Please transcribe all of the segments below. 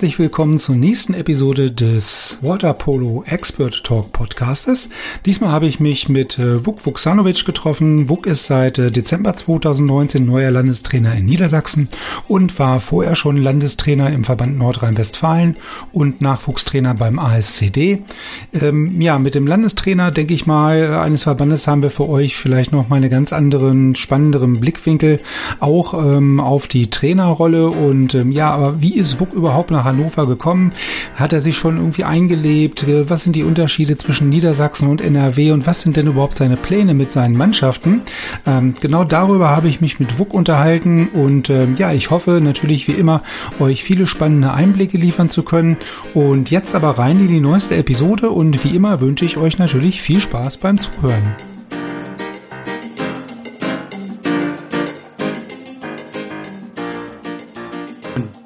Herzlich willkommen zur nächsten Episode des Water Polo Expert Talk Podcastes. Diesmal habe ich mich mit äh, Vuk Vuksanovic getroffen. Vuk ist seit äh, Dezember 2019 neuer Landestrainer in Niedersachsen und war vorher schon Landestrainer im Verband Nordrhein-Westfalen und Nachwuchstrainer beim ASCD. Ähm, ja, mit dem Landestrainer, denke ich mal, eines Verbandes haben wir für euch vielleicht noch mal einen ganz anderen, spannenderen Blickwinkel auch ähm, auf die Trainerrolle und ähm, ja, aber wie ist Vuk überhaupt nach Hannover gekommen? Hat er sich schon irgendwie eingelebt? Was sind die Unterschiede zwischen Niedersachsen und NRW und was sind denn überhaupt seine Pläne mit seinen Mannschaften? Ähm, genau darüber habe ich mich mit WUK unterhalten und ähm, ja, ich hoffe natürlich wie immer, euch viele spannende Einblicke liefern zu können. Und jetzt aber rein in die neueste Episode und wie immer wünsche ich euch natürlich viel Spaß beim Zuhören.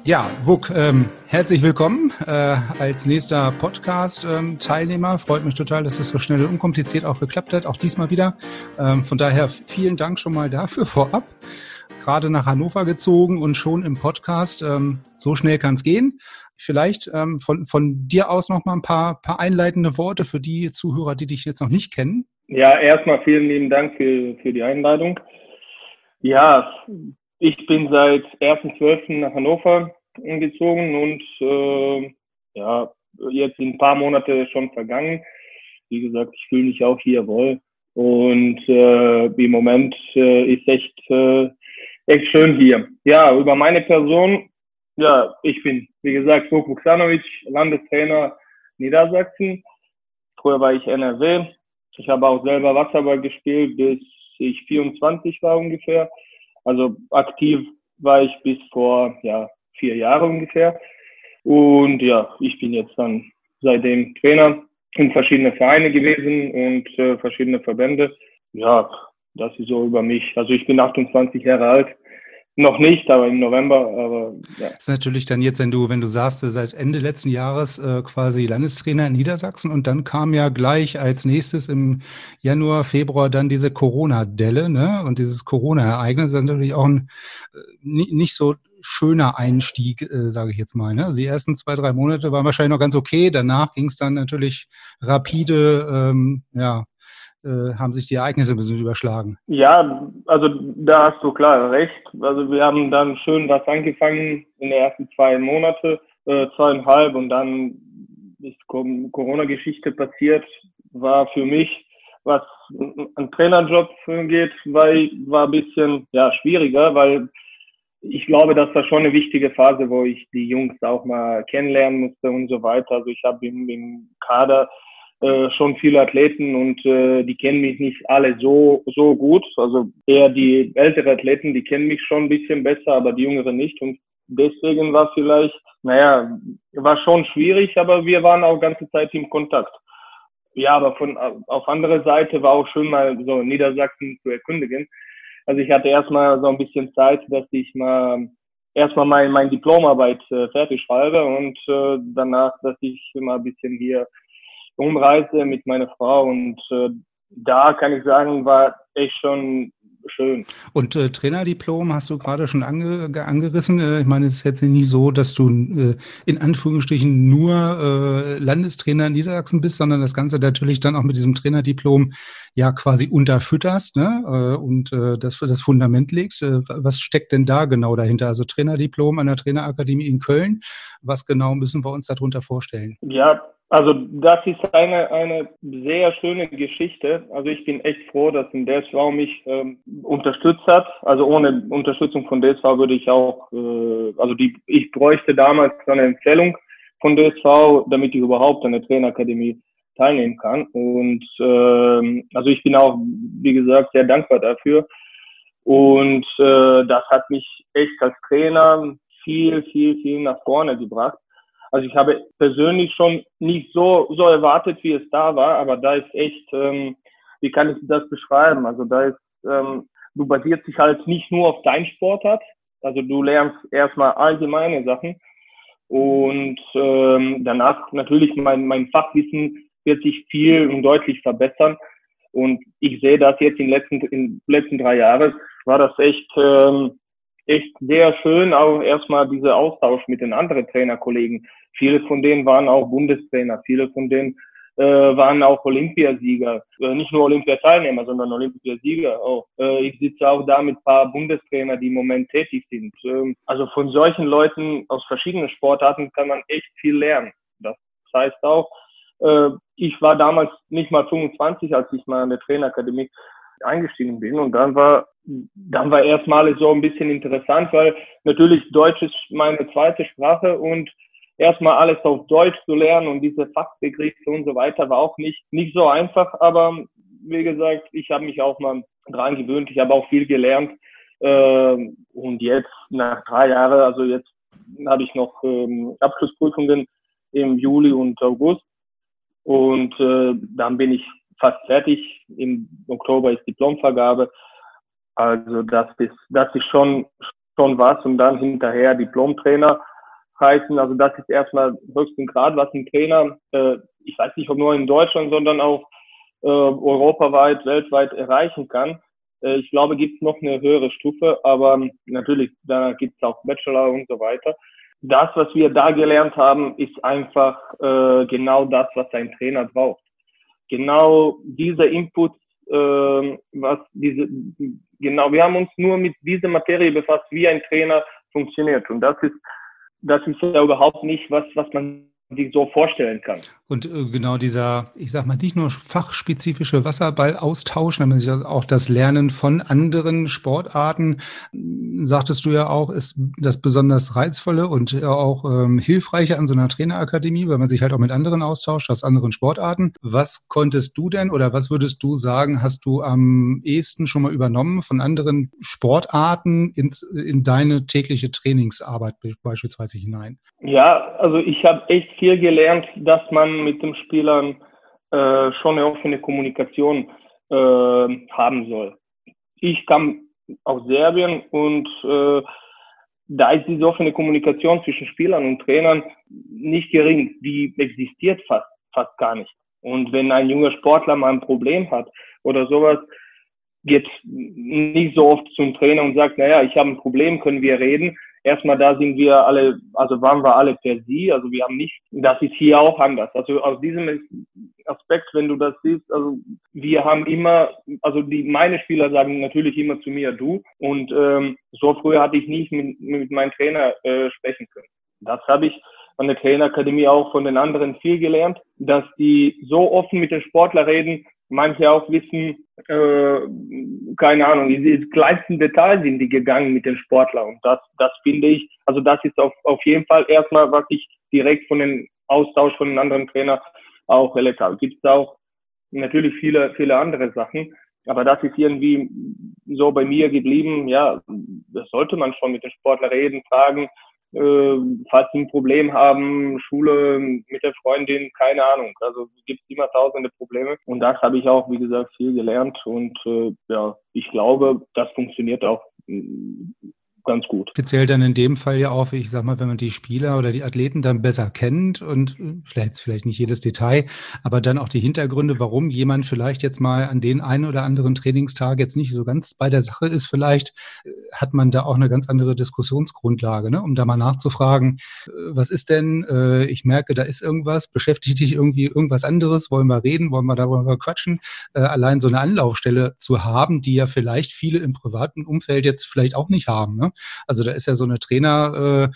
Ja, Wuk, ähm, herzlich willkommen äh, als nächster Podcast-Teilnehmer. Ähm, Freut mich total, dass es so schnell und unkompliziert auch geklappt hat, auch diesmal wieder. Ähm, von daher vielen Dank schon mal dafür vorab. Gerade nach Hannover gezogen und schon im Podcast. Ähm, so schnell kann es gehen. Vielleicht ähm, von, von dir aus noch mal ein paar, paar einleitende Worte für die Zuhörer, die dich jetzt noch nicht kennen. Ja, erstmal vielen lieben Dank für, für die Einladung. Ja, ich bin seit 1.12. nach Hannover gezogen und äh, ja, jetzt sind ein paar Monate schon vergangen. Wie gesagt, ich fühle mich auch hier wohl. Und äh, im Moment äh, ist echt, äh, echt schön hier. Ja, über meine Person, ja, ich bin, wie gesagt, Vuk Vuksanovic, Landestrainer Niedersachsen. Früher war ich NRW. Ich habe auch selber Wasserball gespielt, bis ich 24 war ungefähr. Also aktiv war ich bis vor ja, vier Jahre ungefähr. Und ja, ich bin jetzt dann seitdem Trainer in verschiedene Vereine gewesen und äh, verschiedene Verbände. Ja, das ist so über mich. Also ich bin 28 Jahre alt. Noch nicht, aber im November. Aber ja. Das ist natürlich dann jetzt, wenn du, wenn du sagst, seit Ende letzten Jahres äh, quasi Landestrainer in Niedersachsen und dann kam ja gleich als nächstes im Januar, Februar dann diese Corona-Delle, ne? Und dieses Corona-Ereignis ist natürlich auch ein äh, nicht so schöner Einstieg, äh, sage ich jetzt mal. Ne? Also die ersten zwei, drei Monate waren wahrscheinlich noch ganz okay. Danach ging es dann natürlich rapide, ähm, ja, äh, haben sich die Ereignisse ein bisschen überschlagen. Ja, also da hast du klar recht. Also wir haben dann schön was angefangen in den ersten zwei Monate, äh, zweieinhalb und dann ist Corona-Geschichte passiert, war für mich was ein Trainerjob geht, weil, war ein bisschen ja, schwieriger, weil ich glaube, das war schon eine wichtige Phase, wo ich die Jungs auch mal kennenlernen musste und so weiter. Also ich habe im, im Kader äh, schon viele Athleten und äh, die kennen mich nicht alle so so gut. Also eher die ältere Athleten, die kennen mich schon ein bisschen besser, aber die jüngeren nicht. Und deswegen war vielleicht, naja, war schon schwierig, aber wir waren auch ganze Zeit im Kontakt. Ja, aber von auf andere Seite war auch schön mal so Niedersachsen zu erkundigen. Also ich hatte erstmal so ein bisschen Zeit, dass ich mal erstmal mein, mein Diplomarbeit äh, fertig schreibe und äh, danach, dass ich immer ein bisschen hier umreise mit meiner Frau und äh, da kann ich sagen, war echt schon schön. Und äh, Trainerdiplom hast du gerade schon ange, angerissen. Äh, ich meine, es ist jetzt nicht so, dass du äh, in Anführungsstrichen nur äh, Landestrainer in Niedersachsen bist, sondern das Ganze natürlich dann auch mit diesem Trainerdiplom ja quasi unterfütterst ne? Äh, und äh, das das Fundament legst. Äh, was steckt denn da genau dahinter? Also Trainerdiplom an der Trainerakademie in Köln. Was genau müssen wir uns darunter vorstellen? Ja, also das ist eine, eine sehr schöne Geschichte. Also ich bin echt froh, dass ein DSV mich ähm, unterstützt hat. Also ohne Unterstützung von DSV würde ich auch, äh, also die, ich bräuchte damals eine Empfehlung von DSV, damit ich überhaupt an der Trainerakademie teilnehmen kann. Und ähm, also ich bin auch, wie gesagt, sehr dankbar dafür. Und äh, das hat mich echt als Trainer viel, viel, viel nach vorne gebracht. Also ich habe persönlich schon nicht so, so erwartet, wie es da war, aber da ist echt, ähm, wie kann ich das beschreiben? Also da ist, ähm, du basierst dich halt nicht nur auf dein Sportart, also du lernst erstmal allgemeine Sachen und ähm, danach natürlich mein, mein Fachwissen wird sich viel und deutlich verbessern. Und ich sehe das jetzt in den letzten, in den letzten drei Jahren, war das echt, ähm, echt sehr schön, auch erstmal dieser Austausch mit den anderen Trainerkollegen. Viele von denen waren auch Bundestrainer, viele von denen äh, waren auch Olympiasieger, äh, nicht nur Olympiateilnehmer, sondern Olympiasieger auch. Äh, ich sitze auch da mit paar Bundestrainer, die im Moment tätig sind. Ähm, also von solchen Leuten aus verschiedenen Sportarten kann man echt viel lernen. Das heißt auch, äh, ich war damals nicht mal 25, als ich mal an der Trainerakademie eingestiegen bin. Und dann war, dann war erstmal so ein bisschen interessant, weil natürlich Deutsch ist meine zweite Sprache und erstmal alles auf Deutsch zu lernen und diese Fachbegriffe und so weiter war auch nicht, nicht so einfach. Aber wie gesagt, ich habe mich auch mal dran gewöhnt. Ich habe auch viel gelernt. Ähm, und jetzt nach drei Jahren, also jetzt habe ich noch ähm, Abschlussprüfungen im Juli und August. Und äh, dann bin ich fast fertig. Im Oktober ist Diplomvergabe. Also das ist, das ist schon, schon was. Und dann hinterher Diplomtrainer heißen. Also das ist erstmal höchsten Grad, was ein Trainer, äh, ich weiß nicht, ob nur in Deutschland, sondern auch äh, europaweit, weltweit erreichen kann. Äh, ich glaube, gibt es noch eine höhere Stufe, aber natürlich, da gibt es auch Bachelor und so weiter das, was wir da gelernt haben, ist einfach äh, genau das, was ein Trainer braucht. Genau dieser Input, äh, was diese, genau, wir haben uns nur mit dieser Materie befasst, wie ein Trainer funktioniert. Und das ist, das ist ja überhaupt nicht was, was man sich so vorstellen kann. Und äh, genau dieser, ich sag mal, nicht nur fachspezifische Wasserballaustausch, sondern auch das Lernen von anderen Sportarten, sagtest du ja auch, ist das besonders reizvolle und auch ähm, hilfreiche an so einer Trainerakademie, weil man sich halt auch mit anderen austauscht, aus anderen Sportarten. Was konntest du denn oder was würdest du sagen, hast du am ehesten schon mal übernommen von anderen Sportarten ins, in deine tägliche Trainingsarbeit beispielsweise hinein? Ja, also ich habe echt viel gelernt, dass man mit den Spielern äh, schon eine offene Kommunikation äh, haben soll. Ich kam aus Serbien und äh, da ist diese offene Kommunikation zwischen Spielern und Trainern nicht gering. Die existiert fast, fast gar nicht. Und wenn ein junger Sportler mal ein Problem hat oder sowas, geht nicht so oft zum Trainer und sagt, naja, ich habe ein Problem, können wir reden, erstmal da sind wir alle, also waren wir alle per Sie, also wir haben nicht, das ist hier auch anders. Also aus diesem Aspekt, wenn du das siehst, also wir haben immer, also die meine Spieler sagen natürlich immer zu mir du und ähm, so früher hatte ich nicht mit, mit meinem Trainer äh, sprechen können. Das habe ich an der Trainerakademie auch von den anderen viel gelernt, dass die so offen mit den Sportlern reden, manche auch wissen, äh, keine Ahnung, in die kleinsten Details sind die gegangen mit den Sportlern. Und das, das finde ich, also das ist auf, auf jeden Fall erstmal, was ich direkt von den Austausch von den anderen Trainern auch erlebt habe. Gibt es auch natürlich viele, viele andere Sachen. Aber das ist irgendwie so bei mir geblieben. Ja, das sollte man schon mit den Sportlern reden, fragen, äh, falls sie ein Problem haben, Schule mit der Freundin, keine Ahnung. Also gibt es immer tausende Probleme. Und das habe ich auch, wie gesagt, viel gelernt. Und äh, ja, ich glaube, das funktioniert auch ganz gut. Speziell dann in dem Fall ja auch, ich sag mal, wenn man die Spieler oder die Athleten dann besser kennt und äh, vielleicht, vielleicht nicht jedes Detail, aber dann auch die Hintergründe, warum jemand vielleicht jetzt mal an den einen oder anderen Trainingstag jetzt nicht so ganz bei der Sache ist, vielleicht äh, hat man da auch eine ganz andere Diskussionsgrundlage, ne? um da mal nachzufragen, äh, was ist denn, ich merke, da ist irgendwas, beschäftigt dich irgendwie irgendwas anderes, wollen wir reden, wollen wir darüber quatschen, allein so eine Anlaufstelle zu haben, die ja vielleicht viele im privaten Umfeld jetzt vielleicht auch nicht haben. Ne? Also da ist ja so eine Trainer, äh,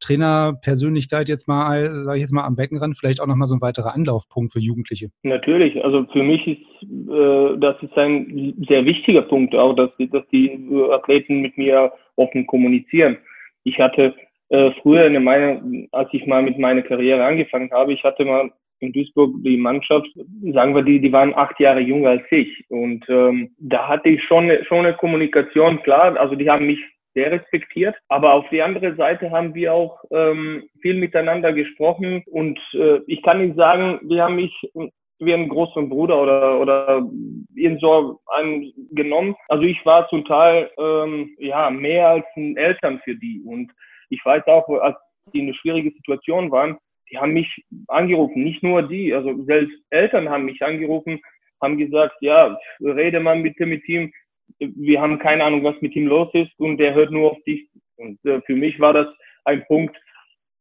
Trainerpersönlichkeit jetzt mal, sage ich jetzt mal, am Beckenrand vielleicht auch nochmal so ein weiterer Anlaufpunkt für Jugendliche. Natürlich, also für mich ist äh, das ist ein sehr wichtiger Punkt auch, dass, dass die Athleten mit mir offen kommunizieren. Ich hatte äh, früher in meiner, als ich mal mit meiner Karriere angefangen habe, ich hatte mal in Duisburg die Mannschaft, sagen wir, die, die waren acht Jahre jünger als ich. Und ähm, da hatte ich schon, schon eine Kommunikation, klar, also die haben mich sehr respektiert. Aber auf die andere Seite haben wir auch ähm, viel miteinander gesprochen und äh, ich kann nicht sagen, wir haben mich wie einen großen Bruder oder oder irgend so einen genommen. Also ich war zum Teil ähm, ja mehr als ein Eltern für die und ich weiß auch, als die in eine schwierige Situation waren, die haben mich angerufen, nicht nur die, also selbst Eltern haben mich angerufen, haben gesagt, ja, rede mal bitte mit ihm, wir haben keine Ahnung, was mit ihm los ist und der hört nur auf dich. Und äh, für mich war das ein Punkt,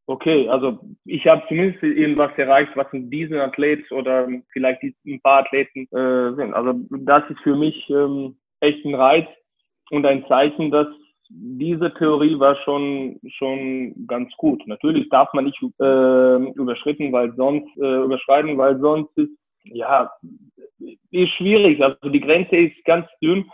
okay, also ich habe zumindest irgendwas erreicht, was in diesen Athleten oder vielleicht ein paar Athleten äh, sind. Also das ist für mich ähm, echt ein Reiz und ein Zeichen, dass diese Theorie war schon schon ganz gut. Natürlich darf man nicht äh, überschritten, weil sonst äh, überschreiten, weil sonst ist ja ist schwierig. Also die Grenze ist ganz dünn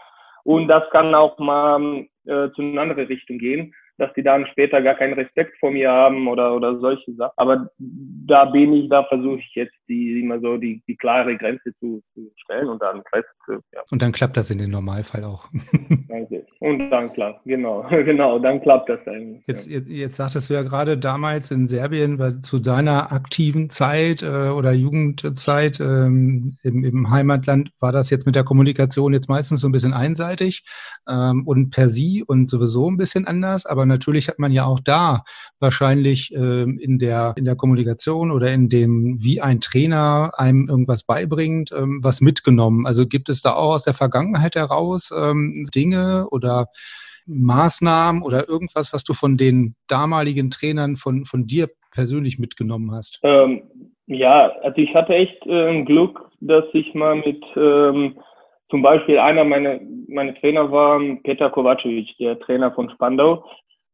und das kann auch mal äh, zu einer anderen Richtung gehen dass die dann später gar keinen Respekt vor mir haben oder, oder solche Sachen. Aber da bin ich, da versuche ich jetzt die immer so die, die klare Grenze zu, zu stellen und dann Rest, ja. Und dann klappt das in dem Normalfall auch. und dann klappt, genau, genau, dann klappt das eigentlich. Jetzt, ja. jetzt sagtest du ja gerade damals in Serbien, zu deiner aktiven Zeit äh, oder Jugendzeit ähm, im, im Heimatland war das jetzt mit der Kommunikation jetzt meistens so ein bisschen einseitig ähm, und per sie und sowieso ein bisschen anders, aber aber natürlich hat man ja auch da wahrscheinlich ähm, in, der, in der Kommunikation oder in dem, wie ein Trainer einem irgendwas beibringt, ähm, was mitgenommen. Also gibt es da auch aus der Vergangenheit heraus ähm, Dinge oder Maßnahmen oder irgendwas, was du von den damaligen Trainern von, von dir persönlich mitgenommen hast? Ähm, ja, also ich hatte echt äh, Glück, dass ich mal mit ähm, zum Beispiel einer meiner meine Trainer war Peter Kovacevic, der Trainer von Spandau.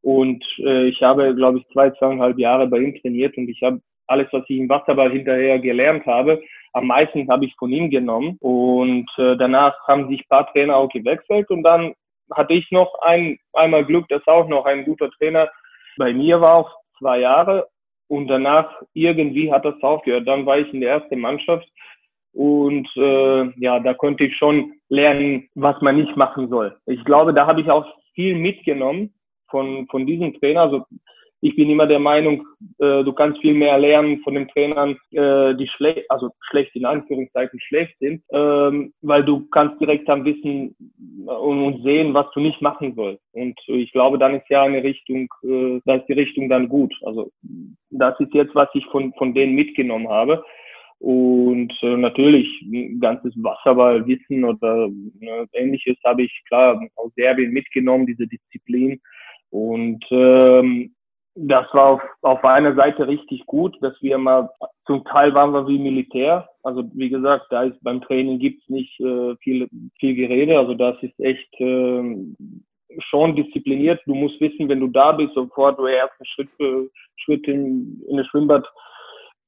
Und äh, ich habe, glaube ich, zwei, zweieinhalb Jahre bei ihm trainiert und ich habe alles, was ich im Wasserball hinterher gelernt habe, am meisten habe ich von ihm genommen. Und äh, danach haben sich paar Trainer auch gewechselt und dann hatte ich noch ein, einmal Glück, dass auch noch ein guter Trainer bei mir war, auch zwei Jahre. Und danach irgendwie hat das aufgehört. Dann war ich in der ersten Mannschaft und äh, ja, da konnte ich schon lernen, was man nicht machen soll. Ich glaube, da habe ich auch viel mitgenommen von, von diesem Trainer. Also ich bin immer der Meinung, äh, du kannst viel mehr lernen von den Trainern, äh, die schlecht, also schlecht in Anführungszeichen schlecht sind, ähm, weil du kannst direkt dann wissen und, und, sehen, was du nicht machen sollst. Und ich glaube, dann ist ja eine Richtung, äh, da ist die Richtung dann gut. Also das ist jetzt, was ich von, von denen mitgenommen habe. Und äh, natürlich ganzes Wasserballwissen oder äh, ähnliches habe ich klar aus Serbien mitgenommen, diese Disziplin. Und ähm, das war auf, auf einer Seite richtig gut, dass wir mal, zum Teil waren wir wie Militär. Also wie gesagt, da ist beim Training gibt's nicht äh, viel, viel Gerede. Also das ist echt äh, schon diszipliniert. Du musst wissen, wenn du da bist, sofort du ersten Schritt, äh, Schritt in, in das Schwimmbad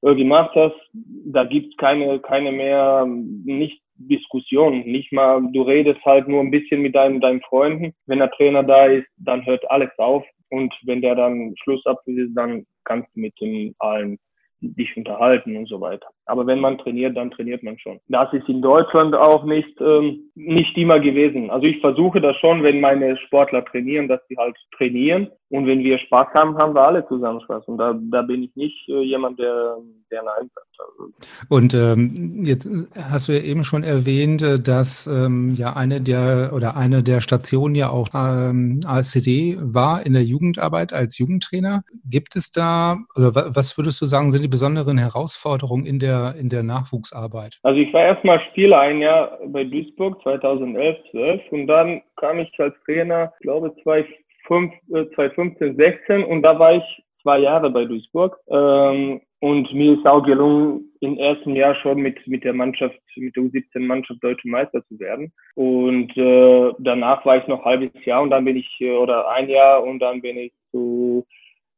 äh, gemacht hast, da gibt's keine, keine mehr, nicht Diskussion. Nicht mal, du redest halt nur ein bisschen mit deinen, deinen Freunden. Wenn der Trainer da ist, dann hört alles auf. Und wenn der dann Schluss ab ist, dann kannst du mit den allen dich unterhalten und so weiter. Aber wenn man trainiert, dann trainiert man schon. Das ist in Deutschland auch nicht, ähm, nicht immer gewesen. Also ich versuche das schon, wenn meine Sportler trainieren, dass sie halt trainieren. Und wenn wir Spaß haben, haben wir alle zusammen Spaß. Und da, da bin ich nicht äh, jemand, der, der Nein sagt. Also. Und ähm, jetzt hast du ja eben schon erwähnt, äh, dass ähm, ja eine der oder eine der Stationen ja auch ähm, ASCD war in der Jugendarbeit als Jugendtrainer. Gibt es da oder was würdest du sagen, sind die besonderen Herausforderungen in der, in der Nachwuchsarbeit? Also ich war erstmal Spieler ein Jahr bei Duisburg 2011, 12 und dann kam ich als Trainer, ich glaube 2015, 16 äh, und da war ich zwei Jahre bei Duisburg. Ähm, und mir ist auch gelungen, im ersten Jahr schon mit, mit der Mannschaft, mit der U17-Mannschaft deutsche Meister zu werden. Und äh, danach war ich noch ein halbes Jahr und dann bin ich, äh, oder ein Jahr und dann bin ich zu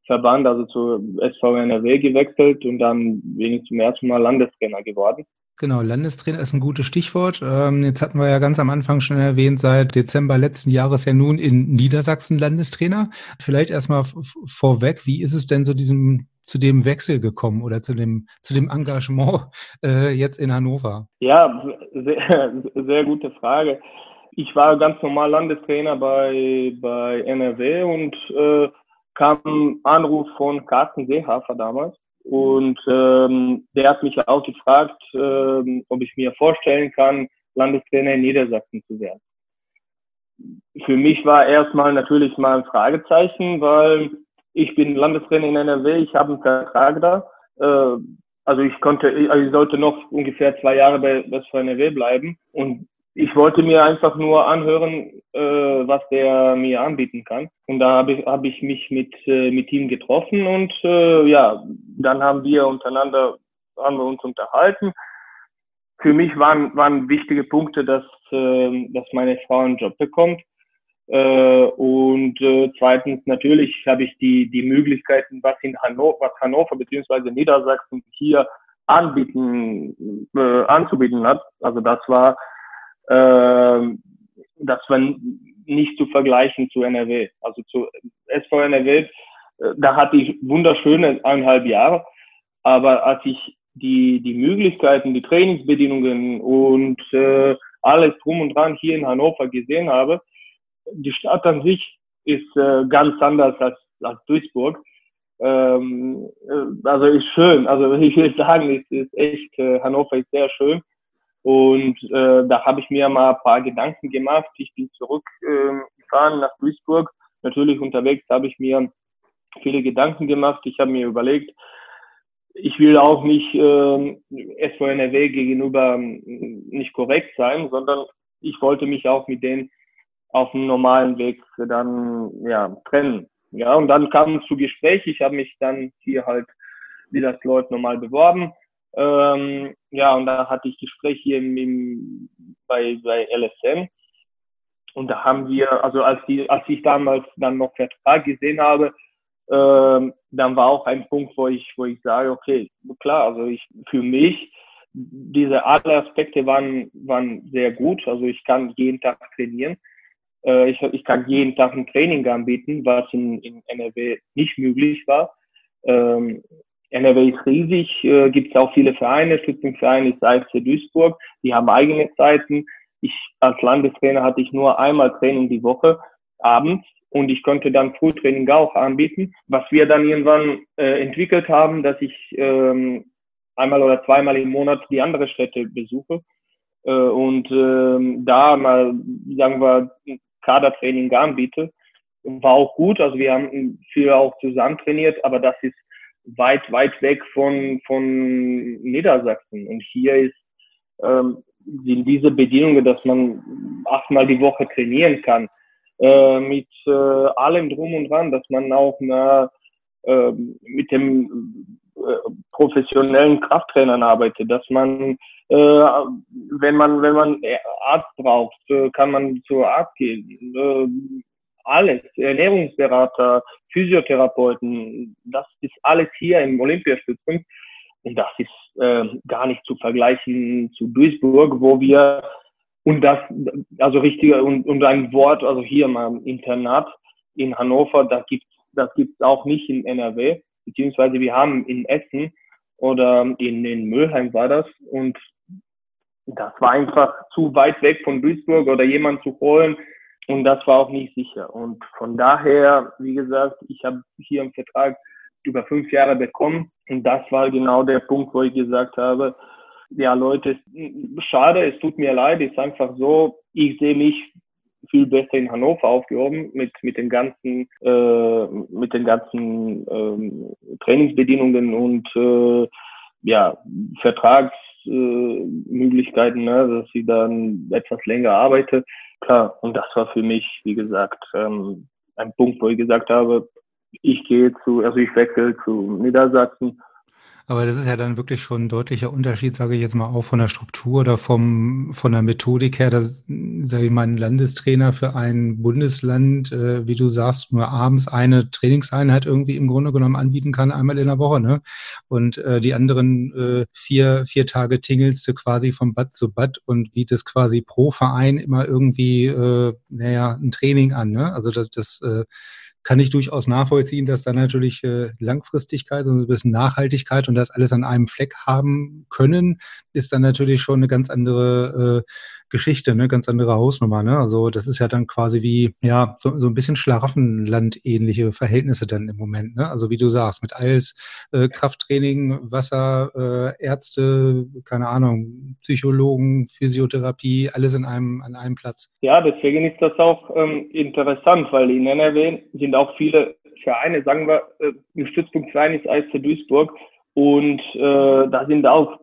Verband, also zu SV NRW gewechselt und dann bin ich zum ersten Mal Landestrainer geworden. Genau, Landestrainer ist ein gutes Stichwort. Ähm, jetzt hatten wir ja ganz am Anfang schon erwähnt, seit Dezember letzten Jahres ja nun in Niedersachsen Landestrainer. Vielleicht erstmal vorweg, wie ist es denn zu diesem, zu dem Wechsel gekommen oder zu dem, zu dem Engagement äh, jetzt in Hannover? Ja, sehr, sehr gute Frage ich war ganz normal Landestrainer bei, bei NRW und äh, kam Anruf von Carsten Seehafer damals. Und ähm, der hat mich auch gefragt, ähm, ob ich mir vorstellen kann, Landestrainer in Niedersachsen zu werden. Für mich war erstmal natürlich mal ein Fragezeichen, weil ich bin Landestrainer in NRW, ich habe einen Vertrag da. Äh, also ich konnte, also ich sollte noch ungefähr zwei Jahre bei SV NRW bleiben. Und ich wollte mir einfach nur anhören, äh, was der mir anbieten kann. Und da habe ich, hab ich mich mit, äh, mit ihm getroffen und äh, ja, dann haben wir untereinander, haben wir uns unterhalten. Für mich waren, waren wichtige Punkte, dass, äh, dass meine Frau einen Job bekommt. Äh, und äh, zweitens natürlich habe ich die, die Möglichkeiten, was in Hannover, was Hannover beziehungsweise Niedersachsen hier anbieten, äh, anzubieten hat. Also das war äh, das war nicht zu vergleichen zu NRW. Also zu SV NRW, äh, da hatte ich wunderschöne eineinhalb Jahre, aber als ich die, die Möglichkeiten, die Trainingsbedingungen und äh, alles drum und dran hier in Hannover gesehen habe, die Stadt an sich ist äh, ganz anders als, als Duisburg. Ähm, äh, also ist schön. Also ich will sagen, es ist echt, äh, Hannover ist sehr und äh, da habe ich mir mal ein paar Gedanken gemacht. Ich bin zurückgefahren äh, nach Duisburg. Natürlich unterwegs habe ich mir viele Gedanken gemacht. Ich habe mir überlegt, ich will auch nicht äh, SVNRW gegenüber ähm, nicht korrekt sein, sondern ich wollte mich auch mit denen auf dem normalen Weg dann ja trennen. Ja, und dann kam es zu Gespräch. Ich habe mich dann hier halt wie das Leute normal beworben ähm, ja, und da hatte ich Gespräche im, im, bei, bei LSM. Und da haben wir, also als, die, als ich damals dann noch Vertrag gesehen habe, ähm, dann war auch ein Punkt, wo ich, wo ich sage, okay, klar, also ich, für mich, diese alle Aspekte waren, waren sehr gut. Also ich kann jeden Tag trainieren. Äh, ich, ich kann jeden Tag ein Training anbieten, was in, in NRW nicht möglich war. Ähm, NRW ist riesig, äh, gibt es auch viele Vereine, Stützungsvereine ist AFC Duisburg, die haben eigene Zeiten. Ich als Landestrainer hatte ich nur einmal Training die Woche, abends, und ich konnte dann Frühtraining auch anbieten. Was wir dann irgendwann äh, entwickelt haben, dass ich ähm, einmal oder zweimal im Monat die andere Städte besuche äh, und ähm, da mal, sagen wir, Kadertraining anbiete. War auch gut, also wir haben viel auch zusammen trainiert, aber das ist weit, weit weg von, von Niedersachsen. Und hier ist, ähm, sind diese Bedingungen, dass man achtmal die Woche trainieren kann, äh, mit äh, allem drum und dran, dass man auch na, äh, mit dem äh, professionellen Krafttrainern arbeitet, dass man, äh, wenn man, wenn man Arzt braucht, äh, kann man zur Arzt gehen. Alles, Ernährungsberater, Physiotherapeuten, das ist alles hier im Olympiastützpunkt. Und das ist äh, gar nicht zu vergleichen zu Duisburg, wo wir und das, also richtig, und, und ein Wort, also hier mal im Internat in Hannover, da gibt's, das gibt's auch nicht in NRW, beziehungsweise wir haben in Essen oder in, in Mülheim war das und das war einfach zu weit weg von Duisburg oder jemand zu holen, und das war auch nicht sicher. Und von daher, wie gesagt, ich habe hier im Vertrag über fünf Jahre bekommen. Und das war genau der Punkt, wo ich gesagt habe, ja Leute, schade, es tut mir leid, ist einfach so, ich sehe mich viel besser in Hannover aufgehoben mit mit den ganzen äh, mit den ganzen ähm, Trainingsbedingungen und äh, ja Vertragsmöglichkeiten, äh, ne, dass ich dann etwas länger arbeite. Klar, und das war für mich, wie gesagt, ähm, ein Punkt, wo ich gesagt habe, ich gehe zu, also ich wechsle zu Niedersachsen aber das ist ja dann wirklich schon ein deutlicher Unterschied, sage ich jetzt mal auch von der Struktur oder vom, von der Methodik her, dass, sage ich mal, ein Landestrainer für ein Bundesland, äh, wie du sagst, nur abends eine Trainingseinheit irgendwie im Grunde genommen anbieten kann, einmal in der Woche, ne? Und äh, die anderen äh, vier, vier Tage tingelst du quasi vom Bad zu Bad und bietest quasi pro Verein immer irgendwie, äh, naja, ein Training an, ne? Also das, das äh, kann ich durchaus nachvollziehen, dass da natürlich äh, Langfristigkeit, also ein bisschen Nachhaltigkeit und das alles an einem Fleck haben können, ist dann natürlich schon eine ganz andere Geschichte, ne? Ganz andere Hausnummer, ne? Also das ist ja dann quasi wie, ja, so, so ein bisschen Schlaraffenland-ähnliche Verhältnisse dann im Moment, ne? Also wie du sagst, mit Eils, äh, Krafttraining, Wasser, äh, Ärzte, keine Ahnung, Psychologen, Physiotherapie, alles in einem, an einem Platz. Ja, deswegen ist das auch ähm, interessant, weil in NRW sind auch viele Vereine, sagen wir, äh, ein Stützpunktverein ist Eis Duisburg und äh, da sind auch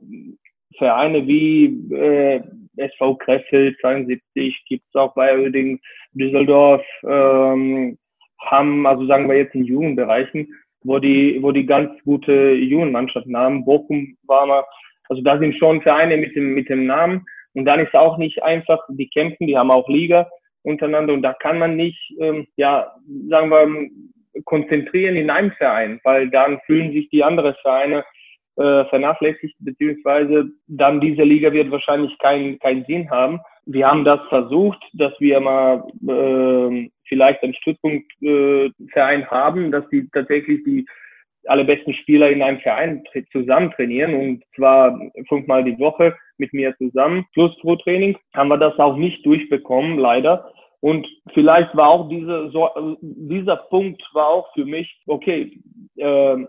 Vereine wie äh, SV Krefeld 72, gibt es auch bei Oerding, Düsseldorf, ähm, haben, also sagen wir jetzt in Jugendbereichen, wo die, wo die ganz gute Jugendmannschaften haben. Bochum war mal, also da sind schon Vereine mit dem, mit dem Namen. Und dann ist auch nicht einfach, die kämpfen, die haben auch Liga untereinander und da kann man nicht, ähm, ja, sagen wir, konzentrieren in einem Verein, weil dann fühlen sich die anderen Vereine äh, vernachlässigt, beziehungsweise dann diese Liga wird wahrscheinlich keinen keinen Sinn haben. Wir haben das versucht, dass wir mal äh, vielleicht einen Stützpunktverein äh, haben, dass die tatsächlich die alle besten Spieler in einem Verein zusammen trainieren und zwar fünfmal die Woche mit mir zusammen plus Pro Training. Haben wir das auch nicht durchbekommen, leider. Und vielleicht war auch diese, so, dieser Punkt war auch für mich, okay, äh,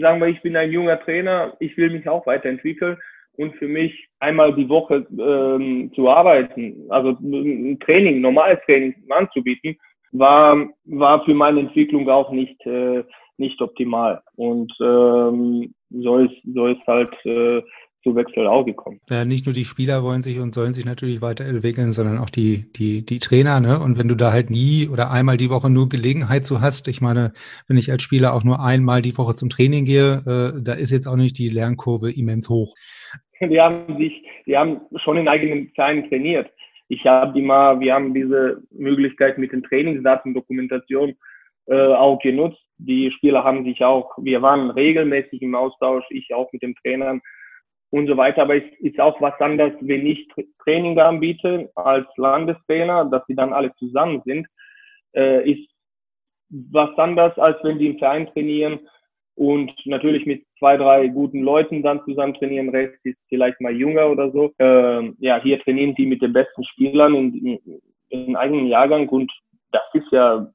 sagen wir, ich bin ein junger Trainer, ich will mich auch weiterentwickeln und für mich einmal die Woche ähm, zu arbeiten, also ein Training, normales Training anzubieten, war, war für meine Entwicklung auch nicht, äh, nicht optimal. Und ähm, so, ist, so ist halt äh, zu Wechsel auch gekommen. Ja, nicht nur die Spieler wollen sich und sollen sich natürlich weiterentwickeln, sondern auch die, die, die Trainer. Ne? Und wenn du da halt nie oder einmal die Woche nur Gelegenheit zu hast, ich meine, wenn ich als Spieler auch nur einmal die Woche zum Training gehe, äh, da ist jetzt auch nicht die Lernkurve immens hoch. Die haben sich, die haben schon in eigenen Vereinen trainiert. Ich habe immer, wir haben diese Möglichkeit mit den Trainingsdatendokumentation äh, auch genutzt. Die Spieler haben sich auch, wir waren regelmäßig im Austausch, ich auch mit den Trainern und so weiter. Aber es ist auch was anderes, wenn ich Training anbiete als Landestrainer, dass die dann alle zusammen sind, äh, ist was anderes, als wenn die im Verein trainieren und natürlich mit zwei, drei guten Leuten dann zusammen trainieren. Rest ist vielleicht mal jünger oder so. Äh, ja, hier trainieren die mit den besten Spielern in, in, in eigenen Jahrgang und das ist ja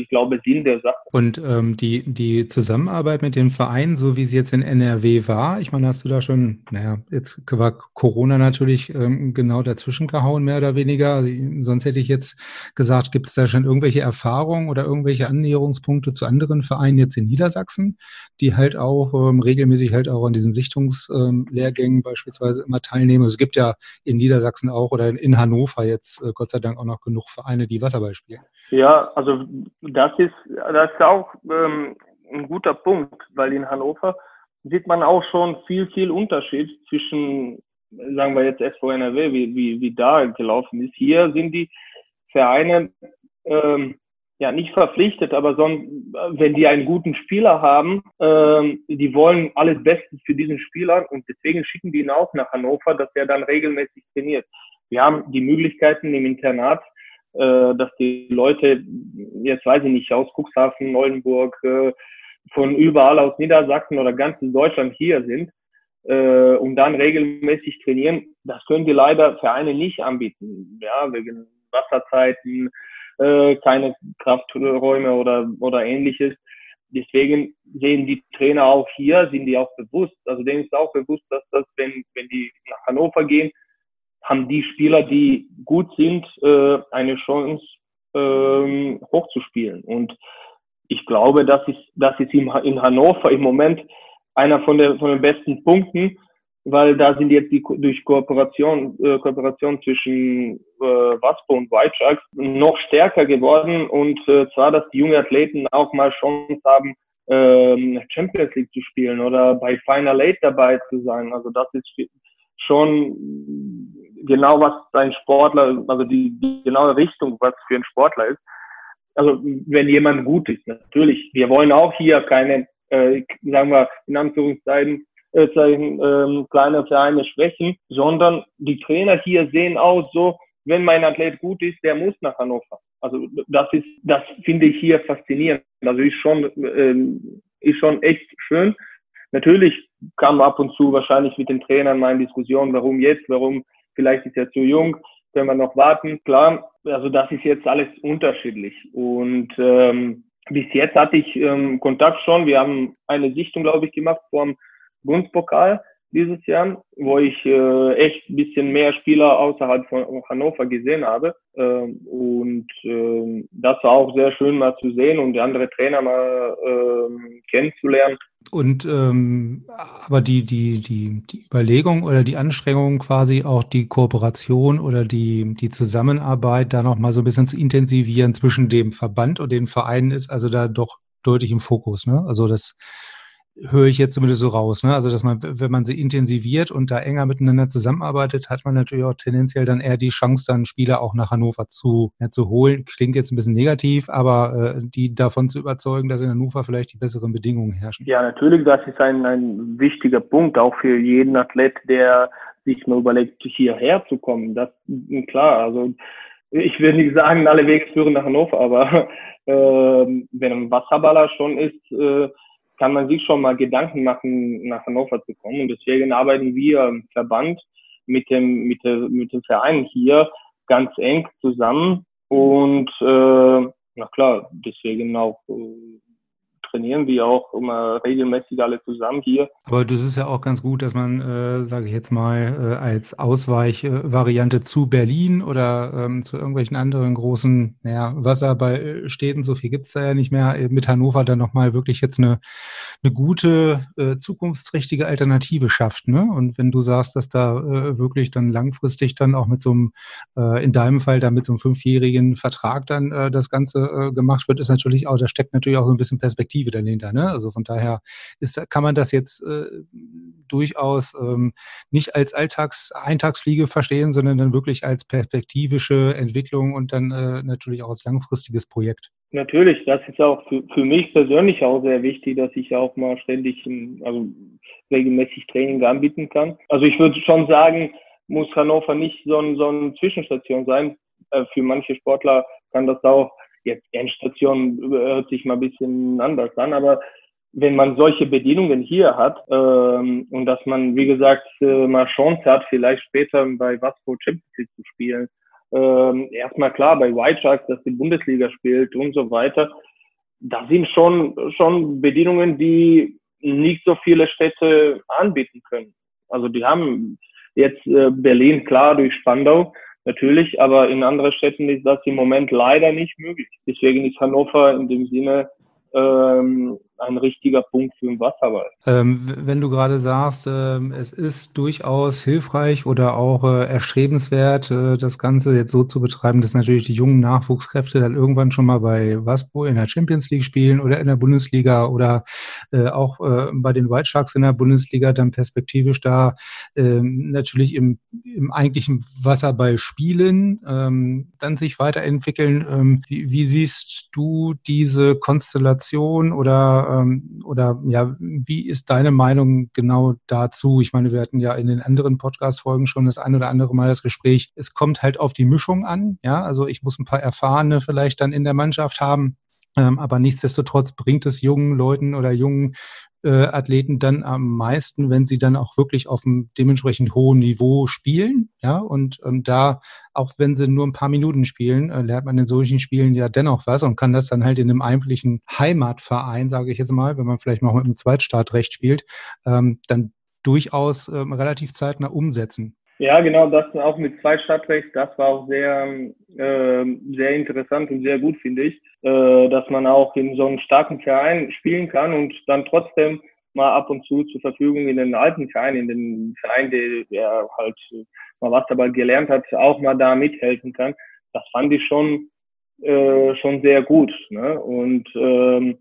ich glaube, Sinn der Sache. Und ähm, die, die Zusammenarbeit mit den Vereinen, so wie sie jetzt in NRW war, ich meine, hast du da schon, naja, jetzt war Corona natürlich ähm, genau dazwischen gehauen, mehr oder weniger. Also, sonst hätte ich jetzt gesagt, gibt es da schon irgendwelche Erfahrungen oder irgendwelche Annäherungspunkte zu anderen Vereinen jetzt in Niedersachsen, die halt auch ähm, regelmäßig halt auch an diesen Sichtungslehrgängen ähm, beispielsweise immer teilnehmen. Also es gibt ja in Niedersachsen auch oder in Hannover jetzt äh, Gott sei Dank auch noch genug Vereine, die Wasserball spielen. Ja, also das ist, das ist auch ähm, ein guter Punkt, weil in Hannover sieht man auch schon viel, viel Unterschied zwischen, sagen wir jetzt SV NRW, wie, wie, wie da gelaufen ist. Hier sind die Vereine ähm, ja nicht verpflichtet, aber son, wenn die einen guten Spieler haben, ähm, die wollen alles Beste für diesen Spieler und deswegen schicken die ihn auch nach Hannover, dass er dann regelmäßig trainiert. Wir haben die Möglichkeiten im Internat äh, dass die Leute, jetzt weiß ich nicht, aus Cuxhaven, Neuenburg, äh, von überall aus Niedersachsen oder ganz Deutschland hier sind äh, und dann regelmäßig trainieren, das können die leider Vereine nicht anbieten. Ja, wegen Wasserzeiten, äh, keine Krafträume oder, oder ähnliches. Deswegen sehen die Trainer auch hier, sind die auch bewusst, also denen ist auch bewusst, dass das, wenn, wenn die nach Hannover gehen, haben die Spieler, die gut sind, äh, eine Chance ähm, hochzuspielen. Und ich glaube, das ist, das ist in Hannover im Moment einer von, der, von den besten Punkten, weil da sind jetzt die durch Kooperation, äh, Kooperation zwischen äh, Waspo und White noch stärker geworden und äh, zwar, dass die jungen Athleten auch mal Chance haben, ähm, Champions League zu spielen oder bei Final Eight dabei zu sein. Also das ist schon genau, was ein Sportler, also die, die genaue Richtung, was für ein Sportler ist. Also wenn jemand gut ist, natürlich. Wir wollen auch hier keine, äh, sagen wir, in Anführungszeichen, äh, ähm, kleine Vereine schwächen, sondern die Trainer hier sehen auch so, wenn mein Athlet gut ist, der muss nach Hannover. Also das ist, das finde ich hier faszinierend. Also ist schon, ähm, ist schon echt schön. Natürlich kam ab und zu wahrscheinlich mit den Trainern in Diskussion, warum jetzt, warum vielleicht ist er zu jung. können wir noch warten. Klar, also das ist jetzt alles unterschiedlich. Und ähm, bis jetzt hatte ich ähm, Kontakt schon. Wir haben eine Sichtung, glaube ich, gemacht vom Bundespokal dieses Jahr, wo ich äh, echt ein bisschen mehr Spieler außerhalb von Hannover gesehen habe. Ähm, und äh, das war auch sehr schön mal zu sehen und andere Trainer mal äh, kennenzulernen. Und ähm, aber die, die, die, die Überlegung oder die Anstrengung quasi auch die Kooperation oder die, die Zusammenarbeit da nochmal so ein bisschen zu intensivieren zwischen dem Verband und den Vereinen ist also da doch deutlich im Fokus. Ne? Also das höre ich jetzt zumindest so raus. Ne? Also, dass man, wenn man sie intensiviert und da enger miteinander zusammenarbeitet, hat man natürlich auch tendenziell dann eher die Chance, dann Spieler auch nach Hannover zu, ja, zu holen. Klingt jetzt ein bisschen negativ, aber äh, die davon zu überzeugen, dass in Hannover vielleicht die besseren Bedingungen herrschen. Ja, natürlich, das ist ein, ein wichtiger Punkt, auch für jeden Athlet, der sich mal überlegt, hierher zu kommen. Das klar, also ich will nicht sagen, alle Wege führen nach Hannover, aber äh, wenn ein Wasserballer schon ist, äh, kann man sich schon mal Gedanken machen, nach Hannover zu kommen. Und deswegen arbeiten wir im Verband mit dem, mit, der, mit dem Verein hier ganz eng zusammen. Und äh, na klar, deswegen auch äh, trainieren wir auch immer regelmäßig alle zusammen hier. Aber das ist ja auch ganz gut, dass man, äh, sage ich jetzt mal, äh, als Ausweichvariante zu Berlin oder ähm, zu irgendwelchen anderen großen naja, Wasserballstädten, so viel gibt es da ja nicht mehr, äh, mit Hannover dann nochmal wirklich jetzt eine, eine gute, äh, zukunftsträchtige Alternative schafft. Ne? Und wenn du sagst, dass da äh, wirklich dann langfristig dann auch mit so einem, äh, in deinem Fall dann mit so einem fünfjährigen Vertrag dann äh, das Ganze gemacht wird, ist natürlich auch, da steckt natürlich auch so ein bisschen Perspektive Perspektive dahinter. Ne? Also von daher ist, kann man das jetzt äh, durchaus ähm, nicht als Alltags Eintagsfliege verstehen, sondern dann wirklich als perspektivische Entwicklung und dann äh, natürlich auch als langfristiges Projekt. Natürlich, das ist auch für, für mich persönlich auch sehr wichtig, dass ich auch mal ständig, also regelmäßig Training anbieten kann. Also ich würde schon sagen, muss Hannover nicht so, so eine Zwischenstation sein. Äh, für manche Sportler kann das auch Jetzt Endstation hört sich mal ein bisschen anders an, aber wenn man solche Bedingungen hier hat ähm, und dass man, wie gesagt, äh, mal Chance hat, vielleicht später bei Vasco Champions League zu spielen, ähm, erstmal klar bei White Sharks, dass die Bundesliga spielt und so weiter, da sind schon, schon Bedingungen, die nicht so viele Städte anbieten können. Also die haben jetzt äh, Berlin klar durch Spandau, natürlich, aber in anderen Städten ist das im Moment leider nicht möglich. Deswegen ist Hannover in dem Sinne ähm, ein richtiger Punkt für den Wasserball. Ähm, wenn du gerade sagst, äh, es ist durchaus hilfreich oder auch äh, erstrebenswert, äh, das Ganze jetzt so zu betreiben, dass natürlich die jungen Nachwuchskräfte dann irgendwann schon mal bei Waspo in der Champions League spielen oder in der Bundesliga oder äh, auch äh, bei den White Sharks in der Bundesliga dann perspektivisch da ähm, natürlich im, im eigentlichen Wasserball spielen, ähm, dann sich weiterentwickeln. Ähm, wie, wie siehst du diese Konstellation oder ähm, oder ja, wie ist deine Meinung genau dazu? Ich meine, wir hatten ja in den anderen Podcast-Folgen schon das ein oder andere Mal das Gespräch. Es kommt halt auf die Mischung an. Ja, also ich muss ein paar Erfahrene vielleicht dann in der Mannschaft haben. Ähm, aber nichtsdestotrotz bringt es jungen Leuten oder jungen äh, Athleten dann am meisten, wenn sie dann auch wirklich auf einem dementsprechend hohen Niveau spielen. Ja, und ähm, da, auch wenn sie nur ein paar Minuten spielen, äh, lernt man in solchen Spielen ja dennoch was und kann das dann halt in einem eigentlichen Heimatverein, sage ich jetzt mal, wenn man vielleicht noch mit einem Zweitstartrecht spielt, ähm, dann durchaus ähm, relativ zeitnah umsetzen. Ja, genau, das auch mit Zweitstadtrecht, das war auch sehr, äh, sehr interessant und sehr gut, finde ich, äh, dass man auch in so einem starken Verein spielen kann und dann trotzdem mal ab und zu zur Verfügung in den alten Verein, in den Verein, der, der halt mal was dabei gelernt hat, auch mal da mithelfen kann. Das fand ich schon, äh, schon sehr gut. Ne? Und ähm,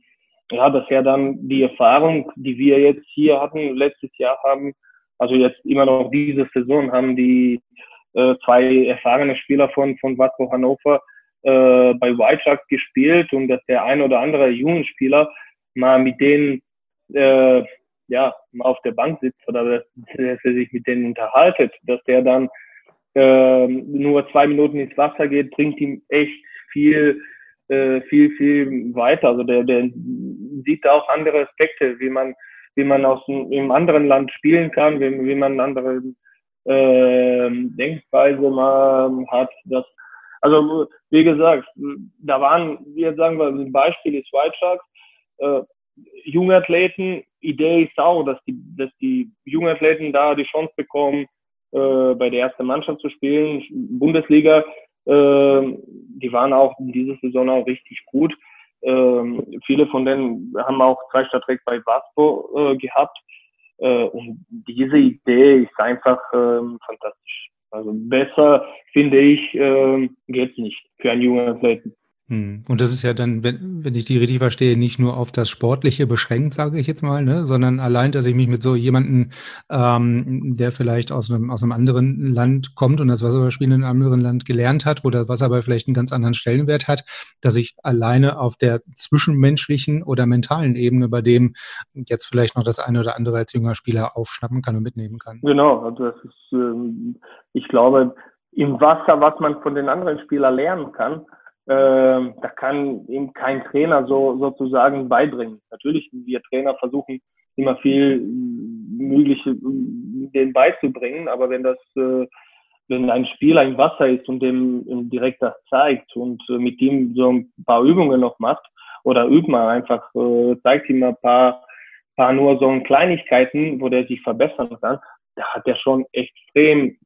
ja, das wäre dann die Erfahrung, die wir jetzt hier hatten, letztes Jahr haben, also jetzt immer noch diese Saison haben die äh, zwei erfahrene Spieler von, von Watko Hannover äh, bei White Sharks gespielt und dass der ein oder andere jungen Spieler mal mit denen äh, ja, auf der Bank sitzt oder dass, dass er sich mit denen unterhaltet, dass der dann äh, nur zwei Minuten ins Wasser geht, bringt ihm echt viel, äh, viel, viel weiter. Also der, der sieht da auch andere Aspekte, wie man wie man aus einem anderen Land spielen kann, wie, wie man andere äh, Denkweise man hat. Das, also wie gesagt, da waren, jetzt sagen wir, ein Beispiel ist White Sharks, äh, junge Athleten, Idee ist auch, dass die, dass die jungen Athleten da die Chance bekommen, äh, bei der ersten Mannschaft zu spielen, Bundesliga. Äh, die waren auch in dieser Saison auch richtig gut. Ähm, viele von denen haben auch zwei Stadtreck bei Vasco äh, gehabt. Äh, und diese Idee ist einfach ähm, fantastisch. Also besser, finde ich, äh, geht nicht für einen jungen Athleten. Hm. Und das ist ja dann, wenn, wenn ich die richtig verstehe, nicht nur auf das Sportliche beschränkt, sage ich jetzt mal, ne, sondern allein, dass ich mich mit so jemandem, ähm, der vielleicht aus einem, aus einem anderen Land kommt und das Wasserballspielen in einem anderen Land gelernt hat, wo das Wasserball vielleicht einen ganz anderen Stellenwert hat, dass ich alleine auf der zwischenmenschlichen oder mentalen Ebene bei dem jetzt vielleicht noch das eine oder andere als junger Spieler aufschnappen kann und mitnehmen kann. Genau, also das ist, ähm, ich glaube, im Wasser, was man von den anderen Spielern lernen kann, äh, da kann ihm kein Trainer so sozusagen beibringen. Natürlich, wir Trainer versuchen immer viel Mögliche denen beizubringen, aber wenn das, äh, wenn ein Spieler im Wasser ist und dem direkt das zeigt und äh, mit ihm so ein paar Übungen noch macht oder übt man einfach, äh, zeigt ihm ein paar, paar nur so Kleinigkeiten, wo der sich verbessern kann, da hat er schon extrem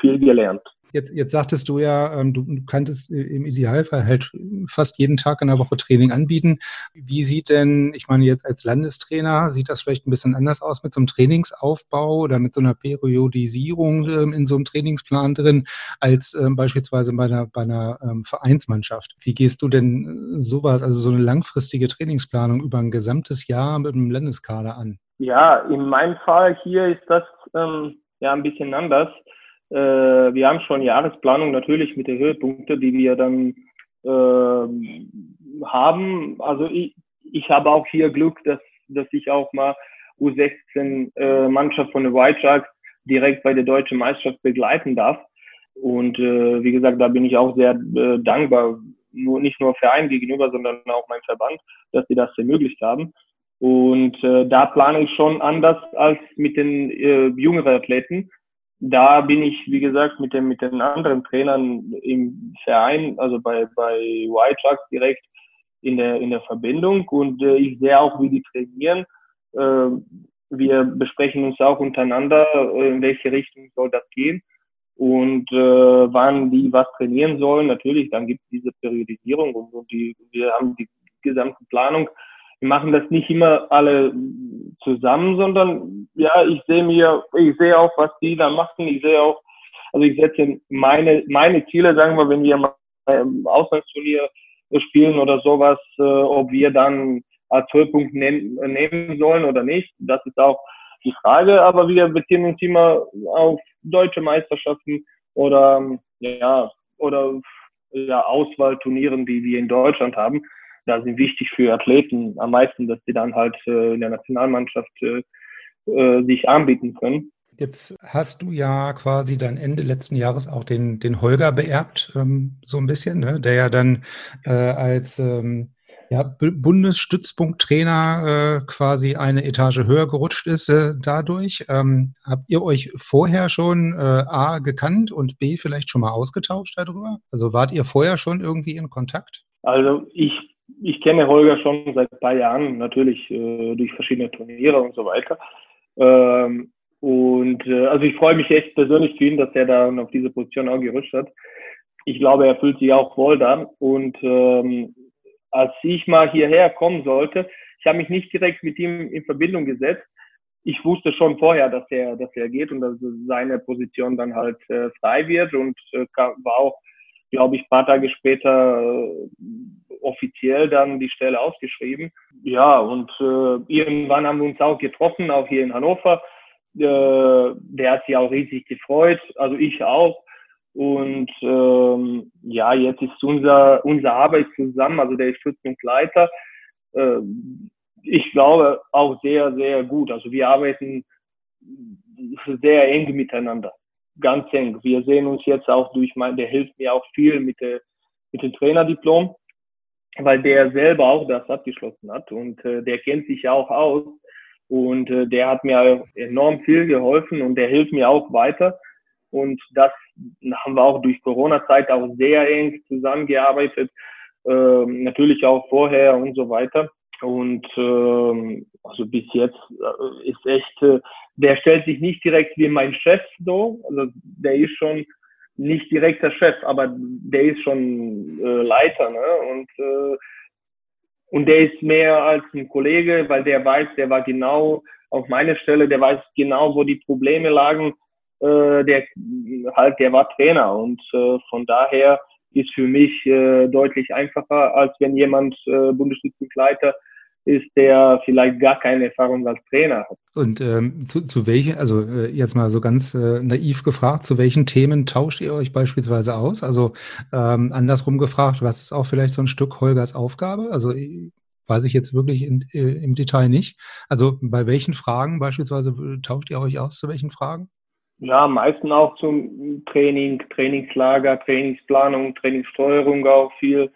viel gelernt. Jetzt, jetzt sagtest du ja, ähm, du, du kanntest äh, im Idealfall halt fast jeden Tag in der Woche Training anbieten. Wie sieht denn, ich meine, jetzt als Landestrainer, sieht das vielleicht ein bisschen anders aus mit so einem Trainingsaufbau oder mit so einer Periodisierung ähm, in so einem Trainingsplan drin, als ähm, beispielsweise bei einer, bei einer Vereinsmannschaft? Wie gehst du denn sowas, also so eine langfristige Trainingsplanung über ein gesamtes Jahr mit einem Landeskader an? Ja, in meinem Fall hier ist das ähm, ja ein bisschen anders. Äh, wir haben schon Jahresplanung natürlich mit den Höhepunkten, die wir dann äh, haben. Also ich, ich habe auch hier Glück, dass, dass ich auch mal U16 äh, von den White Sharks direkt bei der deutschen Meisterschaft begleiten darf. Und äh, wie gesagt, da bin ich auch sehr äh, dankbar, nur nicht nur Verein gegenüber, sondern auch mein Verband, dass sie das ermöglicht haben. Und äh, da plane ich schon anders als mit den äh, jüngeren Athleten da bin ich, wie gesagt, mit, dem, mit den anderen Trainern im Verein, also bei, bei White Sharks direkt in der, in der Verbindung und äh, ich sehe auch, wie die trainieren. Äh, wir besprechen uns auch untereinander, äh, in welche Richtung soll das gehen und äh, wann die was trainieren sollen. Natürlich, dann gibt es diese Periodisierung und, und die, wir haben die gesamte Planung wir machen das nicht immer alle zusammen, sondern ja, ich sehe mir, ich sehe auch, was die da machen. Ich sehe auch, also ich setze meine, meine Ziele, sagen wir, wenn wir mal im Auslandsturnier spielen oder sowas, äh, ob wir dann als Höhepunkt nehmen, nehmen sollen oder nicht. Das ist auch die Frage, aber wir beziehen uns immer auf deutsche Meisterschaften oder ja oder ja, Auswahlturnieren, die wir in Deutschland haben da sind wichtig für Athleten am meisten, dass sie dann halt äh, in der Nationalmannschaft äh, äh, sich anbieten können. Jetzt hast du ja quasi dann Ende letzten Jahres auch den, den Holger beerbt, ähm, so ein bisschen, ne? der ja dann äh, als ähm, ja, Bundesstützpunkttrainer äh, quasi eine Etage höher gerutscht ist äh, dadurch. Ähm, habt ihr euch vorher schon äh, A gekannt und B vielleicht schon mal ausgetauscht darüber? Also wart ihr vorher schon irgendwie in Kontakt? Also ich ich kenne Holger schon seit ein paar Jahren, natürlich äh, durch verschiedene Turniere und so weiter. Ähm, und äh, also ich freue mich echt persönlich für ihn, dass er da auf diese Position auch gerutscht hat. Ich glaube, er fühlt sich auch wohl da. Und ähm, als ich mal hierher kommen sollte, ich habe mich nicht direkt mit ihm in Verbindung gesetzt. Ich wusste schon vorher, dass er, dass er geht und dass seine Position dann halt äh, frei wird und äh, war auch, glaube ich, paar Tage später äh, offiziell dann die Stelle ausgeschrieben. Ja, und äh, irgendwann haben wir uns auch getroffen, auch hier in Hannover. Äh, der hat sich auch riesig gefreut, also ich auch. Und ähm, ja, jetzt ist unser, unsere Arbeit zusammen, also der ist Stützungsleiter. Äh, ich glaube auch sehr, sehr gut. Also wir arbeiten sehr eng miteinander, ganz eng. Wir sehen uns jetzt auch durch mein, der hilft mir auch viel mit, der, mit dem Trainerdiplom weil der selber auch das abgeschlossen hat und äh, der kennt sich ja auch aus und äh, der hat mir enorm viel geholfen und der hilft mir auch weiter. und das haben wir auch durch Corona-Zeit auch sehr eng zusammengearbeitet, äh, natürlich auch vorher und so weiter. Und ähm, also bis jetzt äh, ist echt, äh, der stellt sich nicht direkt wie mein Chef so, also der ist schon nicht direkter Chef, aber der ist schon äh, Leiter, ne? Und äh, und der ist mehr als ein Kollege, weil der weiß, der war genau auf meiner Stelle, der weiß genau, wo die Probleme lagen. Äh, der halt, der war Trainer und äh, von daher ist für mich äh, deutlich einfacher, als wenn jemand äh, Bundesschützenleiter ist, der vielleicht gar keine Erfahrung als Trainer hat. Und ähm, zu, zu welchen, also äh, jetzt mal so ganz äh, naiv gefragt, zu welchen Themen tauscht ihr euch beispielsweise aus? Also ähm, andersrum gefragt, was ist auch vielleicht so ein Stück Holgers Aufgabe? Also weiß ich jetzt wirklich in, äh, im Detail nicht. Also bei welchen Fragen beispielsweise äh, tauscht ihr euch aus? Zu welchen Fragen? Ja, meistens auch zum Training, Trainingslager, Trainingsplanung, Trainingssteuerung auch viel.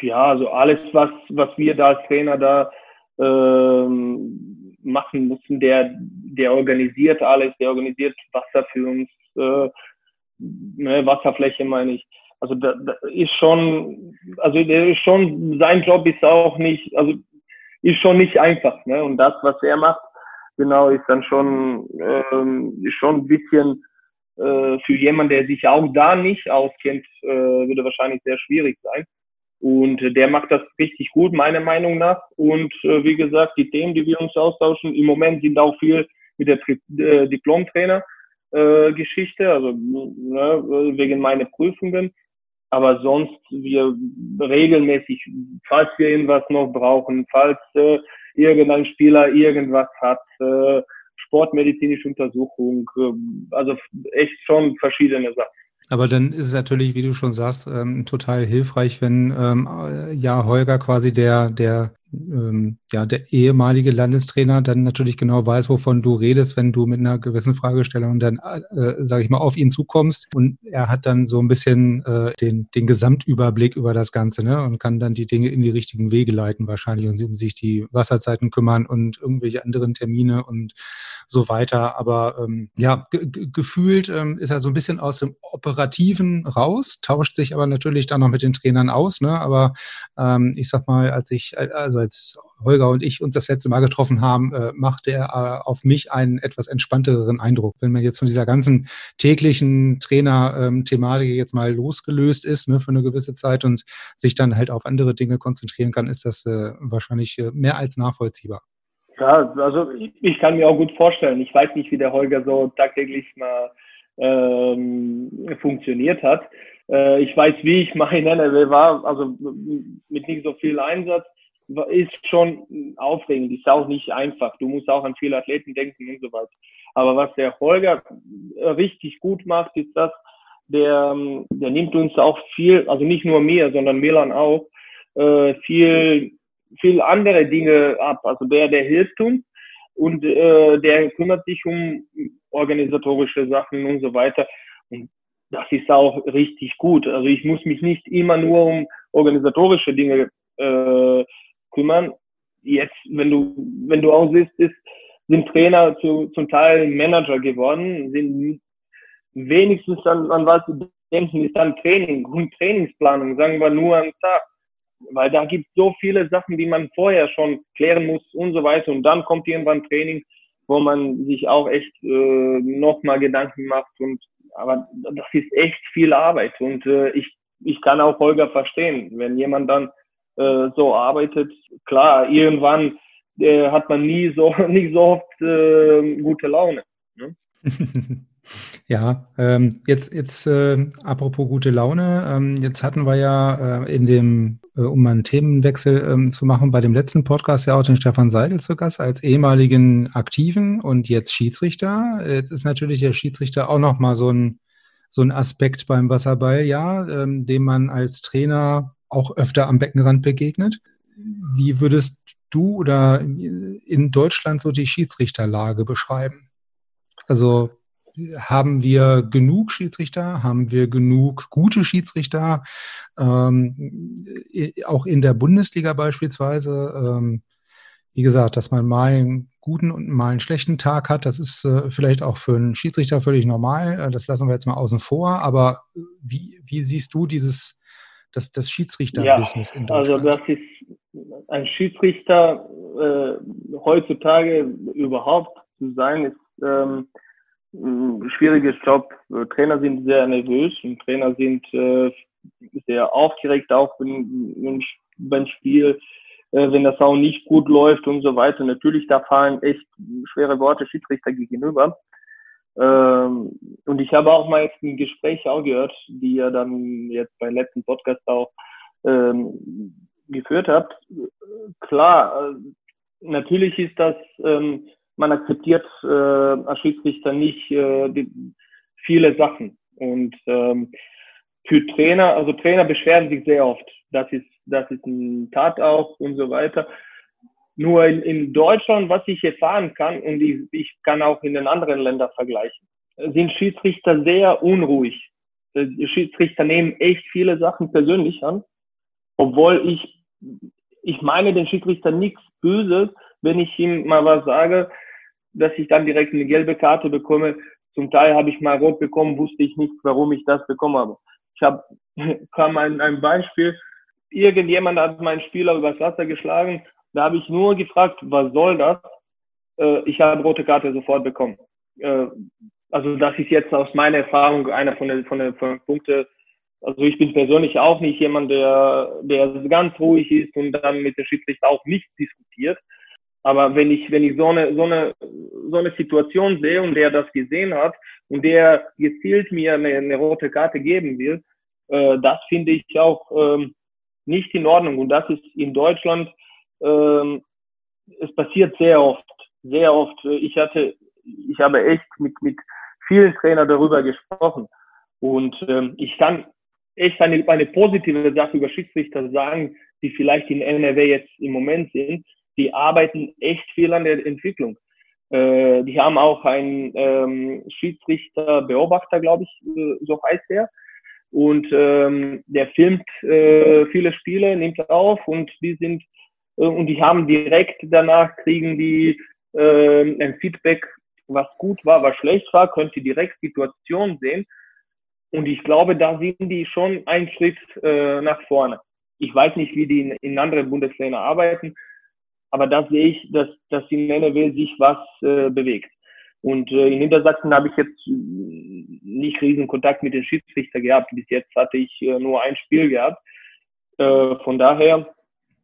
Ja, also alles, was, was wir da als Trainer da ähm, machen müssen, der, der organisiert alles, der organisiert Wasser für uns, äh, ne, Wasserfläche meine ich. Also da, da ist schon, also der ist schon, sein Job ist auch nicht, also ist schon nicht einfach, ne? Und das, was er macht, genau, ist dann schon, ähm, ist schon ein bisschen äh, für jemanden, der sich auch da nicht auskennt, äh, würde wahrscheinlich sehr schwierig sein. Und äh, der macht das richtig gut, meiner Meinung nach. Und äh, wie gesagt, die Themen, die wir uns austauschen, im Moment sind auch viel mit der äh, Diplom-Trainer-Geschichte, also ne, wegen meiner Prüfungen. Aber sonst wir regelmäßig, falls wir irgendwas noch brauchen, falls äh, irgendein Spieler irgendwas hat, äh, sportmedizinische Untersuchung, äh, also echt schon verschiedene Sachen. Aber dann ist es natürlich, wie du schon sagst, ähm, total hilfreich, wenn ähm, ja Holger quasi der, der ähm, ja, der ehemalige Landestrainer dann natürlich genau weiß, wovon du redest, wenn du mit einer gewissen Fragestellung dann, äh, sage ich mal, auf ihn zukommst. Und er hat dann so ein bisschen äh, den, den Gesamtüberblick über das Ganze ne? und kann dann die Dinge in die richtigen Wege leiten wahrscheinlich und um sich die Wasserzeiten kümmern und irgendwelche anderen Termine und so weiter. Aber ähm, ja, gefühlt ähm, ist er so ein bisschen aus dem Operativen raus, tauscht sich aber natürlich dann noch mit den Trainern aus. Ne? Aber ähm, ich sag mal, als ich, also als Holger und ich uns das letzte Mal getroffen haben, äh, machte er äh, auf mich einen etwas entspannteren Eindruck. Wenn man jetzt von dieser ganzen täglichen Trainer-Thematik ähm, jetzt mal losgelöst ist ne, für eine gewisse Zeit und sich dann halt auf andere Dinge konzentrieren kann, ist das äh, wahrscheinlich äh, mehr als nachvollziehbar. Ja, also ich, ich, kann mir auch gut vorstellen. Ich weiß nicht, wie der Holger so tagtäglich mal ähm, funktioniert hat. Äh, ich weiß, wie ich meine, er war, also mit nicht so viel Einsatz, ist schon aufregend, ist auch nicht einfach. Du musst auch an viele Athleten denken und so weiter. Aber was der Holger richtig gut macht, ist das, der, der nimmt uns auch viel, also nicht nur mir, sondern Milan auch, äh, viel, viel andere Dinge ab. Also der, der hilft uns und äh, der kümmert sich um organisatorische Sachen und so weiter. Und das ist auch richtig gut. Also ich muss mich nicht immer nur um organisatorische Dinge äh, kümmern. Jetzt, wenn du, wenn du auch siehst, ist, sind Trainer zu, zum Teil Manager geworden, sind wenigstens an, an was sie denken, ist dann Training und Trainingsplanung, sagen wir nur am Tag. Weil da gibt es so viele Sachen, die man vorher schon klären muss und so weiter. Und dann kommt irgendwann Training, wo man sich auch echt äh, nochmal Gedanken macht. Und aber das ist echt viel Arbeit. Und äh, ich, ich kann auch Holger verstehen, wenn jemand dann äh, so arbeitet. Klar, irgendwann äh, hat man nie so nicht so oft äh, gute Laune. Ne? Ja, ähm, jetzt, jetzt äh, apropos gute Laune, ähm, jetzt hatten wir ja äh, in dem, äh, um mal einen Themenwechsel ähm, zu machen, bei dem letzten Podcast ja auch den Stefan Seidel zu Gast als ehemaligen Aktiven und jetzt Schiedsrichter. Jetzt ist natürlich der Schiedsrichter auch nochmal so ein, so ein Aspekt beim Wasserball, ja, ähm, dem man als Trainer auch öfter am Beckenrand begegnet. Wie würdest du oder in Deutschland so die Schiedsrichterlage beschreiben? Also haben wir genug Schiedsrichter? Haben wir genug gute Schiedsrichter? Ähm, auch in der Bundesliga beispielsweise. Ähm, wie gesagt, dass man mal einen guten und mal einen schlechten Tag hat. Das ist äh, vielleicht auch für einen Schiedsrichter völlig normal. Äh, das lassen wir jetzt mal außen vor. Aber wie, wie siehst du dieses, das, das Schiedsrichter-Business ja, in Deutschland? Also das ist ein Schiedsrichter äh, heutzutage überhaupt zu sein, ist ähm, ein schwieriges Job. Trainer sind sehr nervös und Trainer sind äh, sehr aufgeregt auch wenn, beim Spiel, äh, wenn das auch nicht gut läuft und so weiter. Natürlich, da fallen echt schwere Worte Schiedsrichter gegenüber. Ähm, und ich habe auch mal jetzt ein Gespräch auch gehört, die ihr dann jetzt beim letzten Podcast auch ähm, geführt habt. Klar, äh, natürlich ist das ähm, man akzeptiert äh, als Schiedsrichter nicht äh, die, viele Sachen. Und ähm, für Trainer, also Trainer beschweren sich sehr oft. Das ist, das ist ein Tat auch und so weiter. Nur in, in Deutschland, was ich erfahren kann, und ich, ich kann auch in den anderen Ländern vergleichen, sind Schiedsrichter sehr unruhig. Die Schiedsrichter nehmen echt viele Sachen persönlich an, obwohl ich, ich meine den Schiedsrichter nichts Böses, wenn ich ihm mal was sage, dass ich dann direkt eine gelbe Karte bekomme. Zum Teil habe ich mal rot bekommen, wusste ich nicht, warum ich das bekommen habe. Ich habe, kam ein, ein Beispiel, irgendjemand hat meinen Spieler übers Wasser geschlagen, da habe ich nur gefragt, was soll das? Äh, ich habe rote Karte sofort bekommen. Äh, also das ist jetzt aus meiner Erfahrung einer von den, von den, von den Punkten. Also ich bin persönlich auch nicht jemand, der, der ganz ruhig ist und dann mit der Schiedsrichter auch nicht diskutiert. Aber wenn ich, wenn ich so eine, so eine, so eine Situation sehe und der das gesehen hat und der gezielt mir eine, eine rote Karte geben will, äh, das finde ich auch ähm, nicht in Ordnung. Und das ist in Deutschland, ähm, es passiert sehr oft, sehr oft. Ich hatte, ich habe echt mit, mit vielen Trainern darüber gesprochen. Und ähm, ich kann echt eine, eine positive Sache über Schiedsrichter sagen, die vielleicht in NRW jetzt im Moment sind die arbeiten echt viel an der Entwicklung. Äh, die haben auch einen ähm, Schiedsrichter-Beobachter, glaube ich, äh, so heißt der. Und ähm, der filmt äh, viele Spiele, nimmt auf und die sind und die haben direkt danach kriegen die äh, ein Feedback, was gut war, was schlecht war, könnt ihr direkt Situation sehen. Und ich glaube, da sind die schon einen Schritt äh, nach vorne. Ich weiß nicht, wie die in, in anderen Bundesländern arbeiten, aber da sehe ich, dass, dass in NRW sich was äh, bewegt. Und äh, in Niedersachsen habe ich jetzt nicht riesen Kontakt mit den Schiedsrichter gehabt. Bis jetzt hatte ich äh, nur ein Spiel gehabt. Äh, von daher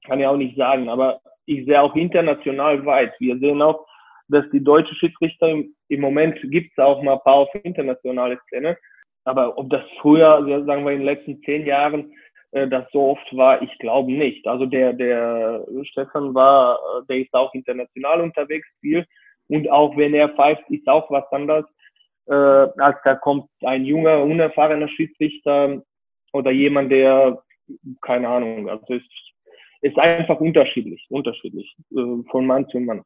kann ich auch nicht sagen. Aber ich sehe auch international weit. Wir sehen auch, dass die deutsche Schiedsrichter im, im Moment gibt es auch mal ein paar auf internationale Szene. Aber ob das früher, sagen wir in den letzten zehn Jahren, äh, das so oft war, ich glaube nicht. Also der, der Stefan war, äh, der ist auch international unterwegs viel und auch wenn er pfeift, ist auch was anderes, äh, als da kommt ein junger, unerfahrener Schiedsrichter oder jemand, der, keine Ahnung, also es ist einfach unterschiedlich, unterschiedlich, äh, von Mann zu Mann.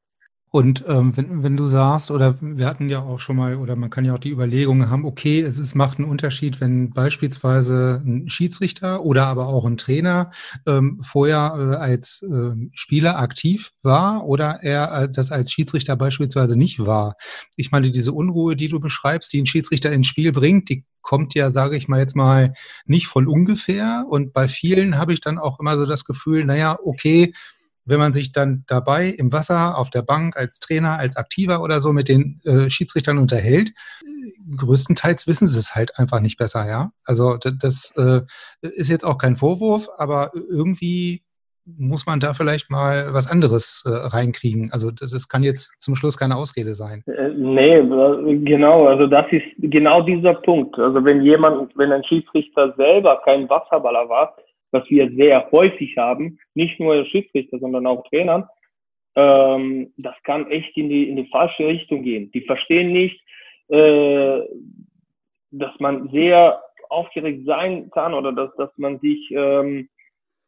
Und ähm, wenn, wenn du sagst, oder wir hatten ja auch schon mal, oder man kann ja auch die Überlegungen haben, okay, es ist, macht einen Unterschied, wenn beispielsweise ein Schiedsrichter oder aber auch ein Trainer ähm, vorher äh, als äh, Spieler aktiv war oder er äh, das als Schiedsrichter beispielsweise nicht war. Ich meine, diese Unruhe, die du beschreibst, die ein Schiedsrichter ins Spiel bringt, die kommt ja, sage ich mal jetzt mal, nicht von ungefähr. Und bei vielen habe ich dann auch immer so das Gefühl, naja, okay, wenn man sich dann dabei im Wasser, auf der Bank, als Trainer, als Aktiver oder so mit den äh, Schiedsrichtern unterhält, größtenteils wissen sie es halt einfach nicht besser, ja. Also das, das äh, ist jetzt auch kein Vorwurf, aber irgendwie muss man da vielleicht mal was anderes äh, reinkriegen. Also das, kann jetzt zum Schluss keine Ausrede sein. Äh, nee, genau, also das ist genau dieser Punkt. Also wenn jemand, wenn ein Schiedsrichter selber kein Wasserballer war, was wir sehr häufig haben, nicht nur Schiedsrichter, sondern auch Trainern, ähm, das kann echt in die, in die falsche Richtung gehen. Die verstehen nicht, äh, dass man sehr aufgeregt sein kann oder dass, dass man sich ähm,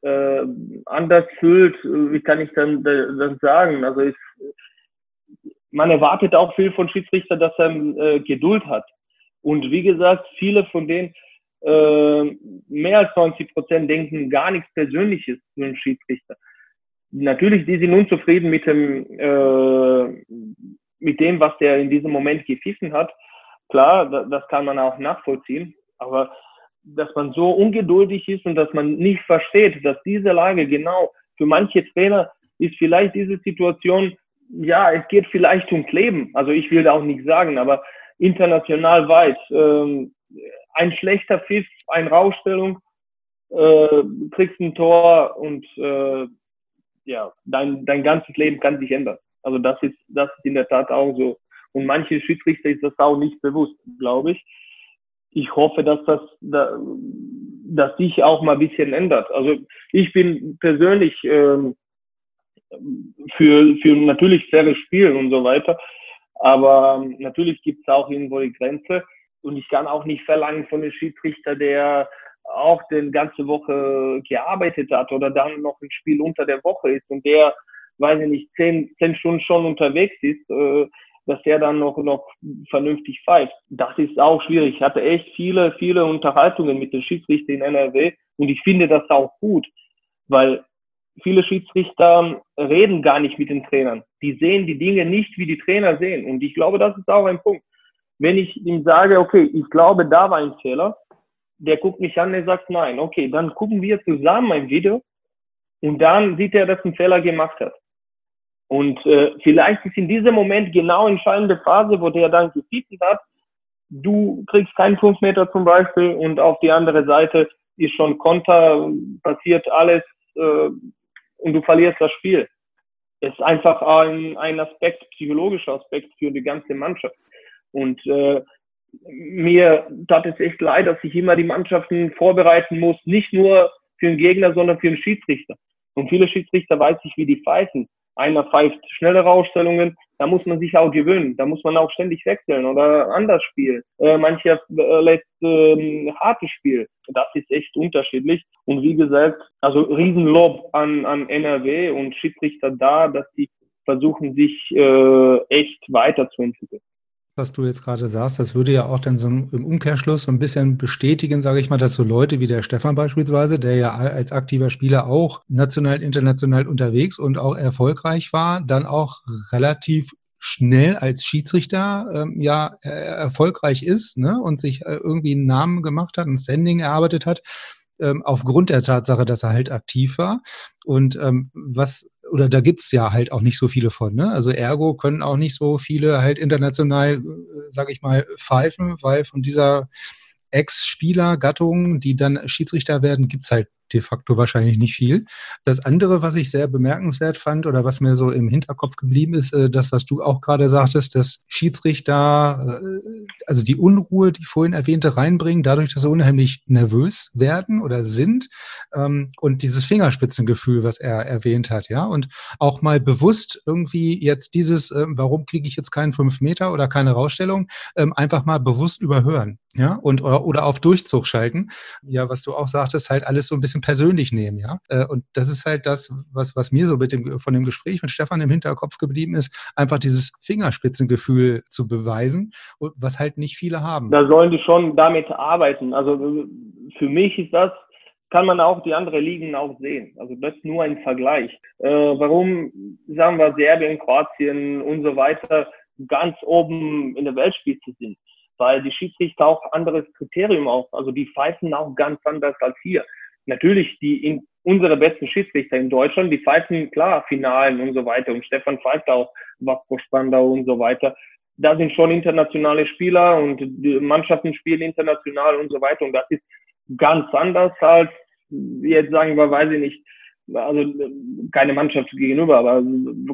äh, anders fühlt. Wie kann ich dann, dann sagen? Also ist, man erwartet auch viel von Schiedsrichter, dass er äh, Geduld hat. Und wie gesagt, viele von denen äh, mehr als 90 Prozent denken gar nichts Persönliches zu einem Schiedsrichter. natürlich, die sind unzufrieden mit dem, äh, mit dem, was der in diesem Moment gepfiffen hat. Klar, das kann man auch nachvollziehen, aber dass man so ungeduldig ist und dass man nicht versteht, dass diese Lage genau für manche Trainer ist vielleicht diese Situation, ja, es geht vielleicht ums Leben. Also ich will da auch nicht sagen, aber international weit, ähm, ein schlechter Pfiff, eine Rausstellung, äh, kriegst ein Tor und äh, ja, dein, dein ganzes Leben kann sich ändern. Also das ist, das ist in der Tat auch so. Und manche Schiedsrichter ist das auch nicht bewusst, glaube ich. Ich hoffe, dass das, dass sich auch mal ein bisschen ändert. Also ich bin persönlich ähm, für, für natürlich faires Spiel und so weiter. Aber ähm, natürlich gibt es auch irgendwo die Grenze. Und ich kann auch nicht verlangen von einem Schiedsrichter, der auch den ganze Woche gearbeitet hat oder dann noch ein Spiel unter der Woche ist und der, weiß ich nicht, zehn, zehn Stunden schon unterwegs ist, äh, dass der dann noch, noch vernünftig pfeift. Das ist auch schwierig. Ich hatte echt viele, viele Unterhaltungen mit den Schiedsrichtern in NRW und ich finde das auch gut, weil viele Schiedsrichter reden gar nicht mit den Trainern. Die sehen die Dinge nicht, wie die Trainer sehen. Und ich glaube, das ist auch ein Punkt. Wenn ich ihm sage, okay, ich glaube, da war ein Fehler, der guckt mich an, der sagt nein. Okay, dann gucken wir zusammen ein Video und dann sieht er, dass einen Fehler gemacht hat. Und äh, vielleicht ist in diesem Moment genau entscheidende Phase, wo der dann gepiept hat, du kriegst keinen 5 Meter zum Beispiel und auf die andere Seite ist schon Konter, passiert alles äh, und du verlierst das Spiel. Es ist einfach ein, ein Aspekt, psychologischer Aspekt für die ganze Mannschaft. Und äh, mir tat es echt leid, dass ich immer die Mannschaften vorbereiten muss, nicht nur für den Gegner, sondern für den Schiedsrichter. Und viele Schiedsrichter weiß ich, wie die pfeifen. Einer pfeift schnelle Rausstellungen, da muss man sich auch gewöhnen, da muss man auch ständig wechseln oder anders spielen. Äh, mancher äh, lässt äh, hartes Spiel. Das ist echt unterschiedlich. Und wie gesagt, also Riesenlob an, an NRW und Schiedsrichter da, dass die versuchen, sich äh, echt weiterzuentwickeln was du jetzt gerade sagst, das würde ja auch dann so im Umkehrschluss so ein bisschen bestätigen, sage ich mal, dass so Leute wie der Stefan beispielsweise, der ja als aktiver Spieler auch national, international unterwegs und auch erfolgreich war, dann auch relativ schnell als Schiedsrichter ähm, ja äh, erfolgreich ist ne, und sich äh, irgendwie einen Namen gemacht hat, ein Standing erarbeitet hat, ähm, aufgrund der Tatsache, dass er halt aktiv war. Und ähm, was oder da gibt's ja halt auch nicht so viele von. Ne? Also ergo können auch nicht so viele halt international, äh, sage ich mal, pfeifen, weil von dieser Ex-Spieler-Gattung, die dann Schiedsrichter werden, gibt's halt de facto wahrscheinlich nicht viel. Das andere, was ich sehr bemerkenswert fand oder was mir so im Hinterkopf geblieben ist, äh, das, was du auch gerade sagtest, dass Schiedsrichter, äh, also die Unruhe, die vorhin erwähnte, reinbringen, dadurch, dass sie unheimlich nervös werden oder sind ähm, und dieses Fingerspitzengefühl, was er erwähnt hat, ja, und auch mal bewusst irgendwie jetzt dieses, äh, warum kriege ich jetzt keinen fünf Meter oder keine Rausstellung, ähm, einfach mal bewusst überhören, ja, und oder, oder auf Durchzug schalten. Ja, was du auch sagtest, halt alles so ein bisschen bisschen persönlich nehmen, ja. Äh, und das ist halt das, was, was mir so mit dem, von dem Gespräch mit Stefan im Hinterkopf geblieben ist, einfach dieses Fingerspitzengefühl zu beweisen, was halt nicht viele haben. Da sollen die schon damit arbeiten. Also für mich ist das, kann man auch die anderen Ligen auch sehen. Also das ist nur ein Vergleich. Äh, warum, sagen wir, Serbien, Kroatien und so weiter ganz oben in der Weltspitze sind? Weil die Schiedsrichter auch anderes Kriterium auch, also die pfeifen auch ganz anders als hier natürlich die in, unsere besten Schiedsrichter in Deutschland, die pfeifen klar Finalen und so weiter. Und Stefan pfeift auch Vasco Spandau und so weiter. Da sind schon internationale Spieler und Mannschaften spielen international und so weiter. Und das ist ganz anders als jetzt sagen wir, weiß ich nicht, also keine Mannschaft gegenüber, aber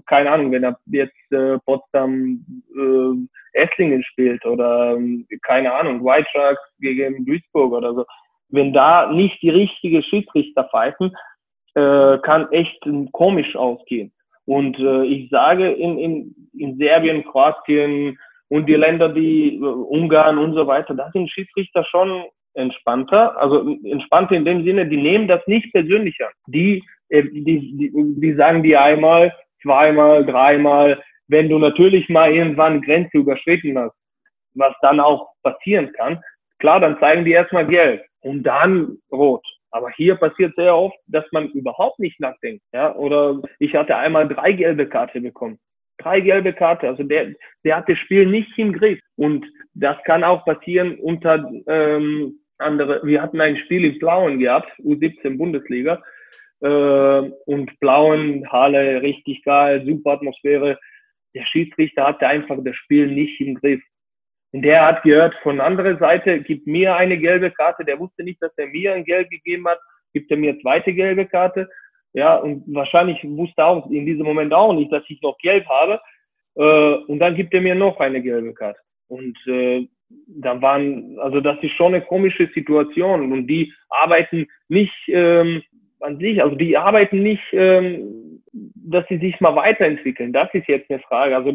keine Ahnung, wenn er jetzt äh, Potsdam äh, Esslingen spielt oder äh, keine Ahnung, White Sharks gegen Duisburg oder so wenn da nicht die richtige Schiedsrichter pfeifen, äh, kann echt komisch ausgehen. Und äh, ich sage, in, in, in Serbien, Kroatien und die Länder, die äh, Ungarn und so weiter, da sind Schiedsrichter schon entspannter. Also entspannter in dem Sinne, die nehmen das nicht persönlich an. Die, die, die, die sagen dir einmal, zweimal, dreimal, wenn du natürlich mal irgendwann Grenze überschritten hast, was dann auch passieren kann, klar, dann zeigen die erstmal Geld und dann rot. Aber hier passiert sehr oft, dass man überhaupt nicht nachdenkt. Ja? Oder ich hatte einmal drei gelbe Karte bekommen. Drei gelbe Karte. Also der, der hat das Spiel nicht im Griff. Und das kann auch passieren unter ähm, andere. Wir hatten ein Spiel in Blauen gehabt, U17 Bundesliga. Äh, und Blauen, Halle, richtig geil, super Atmosphäre. Der Schiedsrichter hatte einfach das Spiel nicht im Griff. Und der hat gehört von anderer Seite, gibt mir eine gelbe Karte. Der wusste nicht, dass er mir ein Gelb gegeben hat, gibt er mir zweite gelbe Karte. Ja, und wahrscheinlich wusste auch in diesem Moment auch nicht, dass ich noch gelb habe. Äh, und dann gibt er mir noch eine gelbe Karte. Und äh, da waren, also das ist schon eine komische Situation. Und die arbeiten nicht ähm, an sich, also die arbeiten nicht, ähm, dass sie sich mal weiterentwickeln. Das ist jetzt eine Frage. Also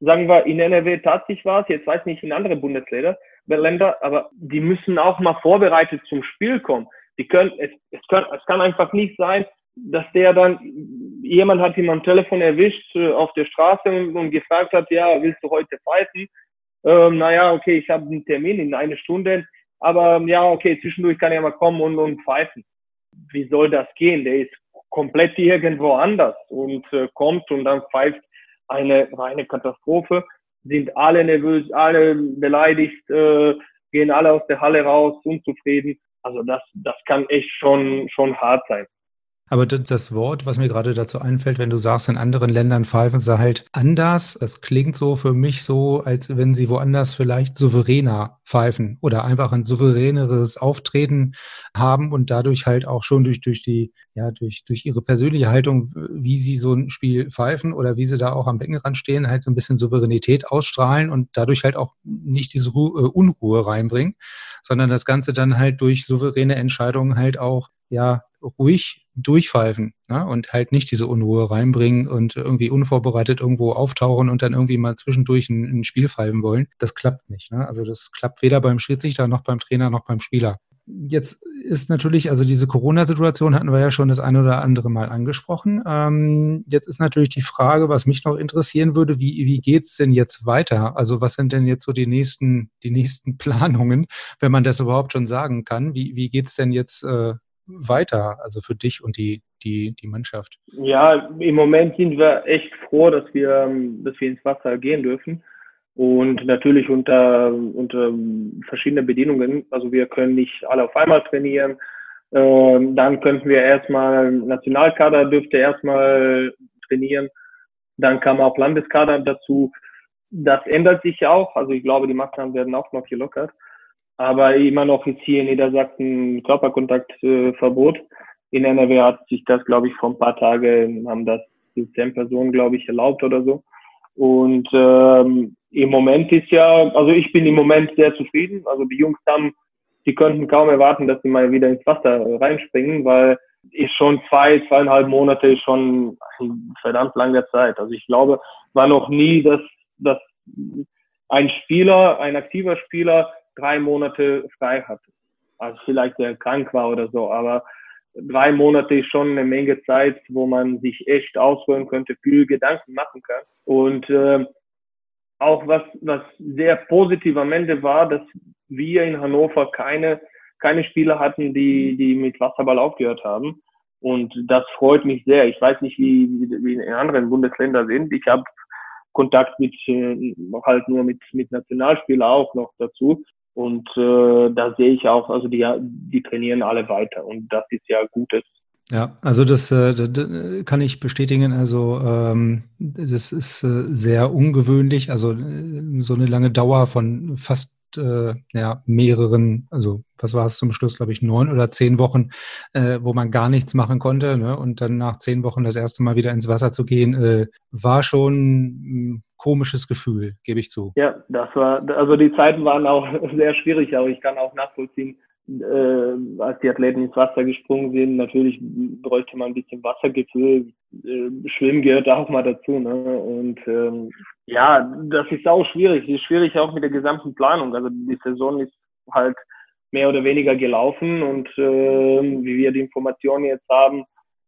sagen wir, in NRW tat sich was, jetzt weiß nicht in andere Bundesländer, Länder, aber die müssen auch mal vorbereitet zum Spiel kommen. Die können, es, es, können, es kann einfach nicht sein, dass der dann, jemand hat ihn am Telefon erwischt äh, auf der Straße und, und, gefragt hat, ja, willst du heute pfeifen? Ähm, naja, okay, ich habe einen Termin in eine Stunde, aber ja, okay, zwischendurch kann er mal kommen und, und pfeifen. Wie soll das gehen? Der ist komplett irgendwo anders und äh, kommt und dann pfeift eine reine Katastrophe, sind alle nervös, alle beleidigt, äh, gehen alle aus der Halle raus, unzufrieden. Also das, das kann echt schon, schon hart sein. Aber das Wort, was mir gerade dazu einfällt, wenn du sagst, in anderen Ländern pfeifen sie halt anders, das klingt so für mich so, als wenn sie woanders vielleicht souveräner pfeifen oder einfach ein souveräneres Auftreten haben und dadurch halt auch schon durch, durch die, ja, durch, durch ihre persönliche Haltung, wie sie so ein Spiel pfeifen oder wie sie da auch am Beckenrand stehen, halt so ein bisschen Souveränität ausstrahlen und dadurch halt auch nicht diese Ru äh, Unruhe reinbringen, sondern das Ganze dann halt durch souveräne Entscheidungen halt auch ja ruhig durchpfeifen ne? und halt nicht diese Unruhe reinbringen und irgendwie unvorbereitet irgendwo auftauchen und dann irgendwie mal zwischendurch ein, ein Spiel pfeifen wollen. Das klappt nicht. Ne? Also das klappt weder beim Schiedsrichter noch beim Trainer noch beim Spieler. Jetzt ist natürlich, also diese Corona-Situation hatten wir ja schon das eine oder andere Mal angesprochen. Ähm, jetzt ist natürlich die Frage, was mich noch interessieren würde, wie, wie geht's denn jetzt weiter? Also was sind denn jetzt so die nächsten, die nächsten Planungen, wenn man das überhaupt schon sagen kann? Wie, wie geht's denn jetzt äh, weiter, also für dich und die, die, die Mannschaft? Ja, im Moment sind wir echt froh, dass wir, ähm, dass wir ins Wasser gehen dürfen. Und natürlich unter, unter verschiedenen Bedingungen. Also wir können nicht alle auf einmal trainieren. Ähm, dann könnten wir erstmal, Nationalkader dürfte erstmal trainieren. Dann kam auch Landeskader dazu. Das ändert sich auch. Also ich glaube, die Maßnahmen werden auch noch gelockert aber immer noch ist hier in Niedersachsen Körperkontaktverbot. In NRW hat sich das, glaube ich, vor ein paar Tagen, haben das zehn Personen, glaube ich, erlaubt oder so. Und ähm, im Moment ist ja, also ich bin im Moment sehr zufrieden. Also die Jungs haben, die könnten kaum erwarten, dass sie mal wieder ins Wasser reinspringen, weil ist schon zwei, zweieinhalb Monate schon verdammt lange Zeit. Also ich glaube, war noch nie, dass, dass ein Spieler, ein aktiver Spieler drei Monate frei hatte. Also vielleicht der krank war oder so, aber drei Monate ist schon eine Menge Zeit, wo man sich echt ausholen könnte, viel Gedanken machen kann. Und äh, auch was, was sehr positiv am Ende war, dass wir in Hannover keine, keine Spieler hatten, die, die mit Wasserball aufgehört haben. Und das freut mich sehr. Ich weiß nicht, wie, wie in anderen Bundesländern sind. Ich habe Kontakt mit äh, halt nur mit, mit Nationalspielern auch noch dazu. Und äh, da sehe ich auch, also die, die trainieren alle weiter und das ist ja Gutes. Ja, also das, äh, kann ich bestätigen. Also ähm, das ist äh, sehr ungewöhnlich. Also äh, so eine lange Dauer von fast äh, ja, mehreren, also was war es zum Schluss, glaube ich, neun oder zehn Wochen, äh, wo man gar nichts machen konnte. Ne? Und dann nach zehn Wochen das erste Mal wieder ins Wasser zu gehen, äh, war schon ein komisches Gefühl, gebe ich zu. Ja, das war, also die Zeiten waren auch sehr schwierig, aber ich kann auch nachvollziehen, äh, als die Athleten ins Wasser gesprungen sind, natürlich bräuchte man ein bisschen Wassergefühl. Äh, Schwimmen gehört auch mal dazu. Ne? Und ähm, ja, das ist auch schwierig. Es ist schwierig auch mit der gesamten Planung. Also die Saison ist halt mehr oder weniger gelaufen und äh, wie wir die Informationen jetzt haben,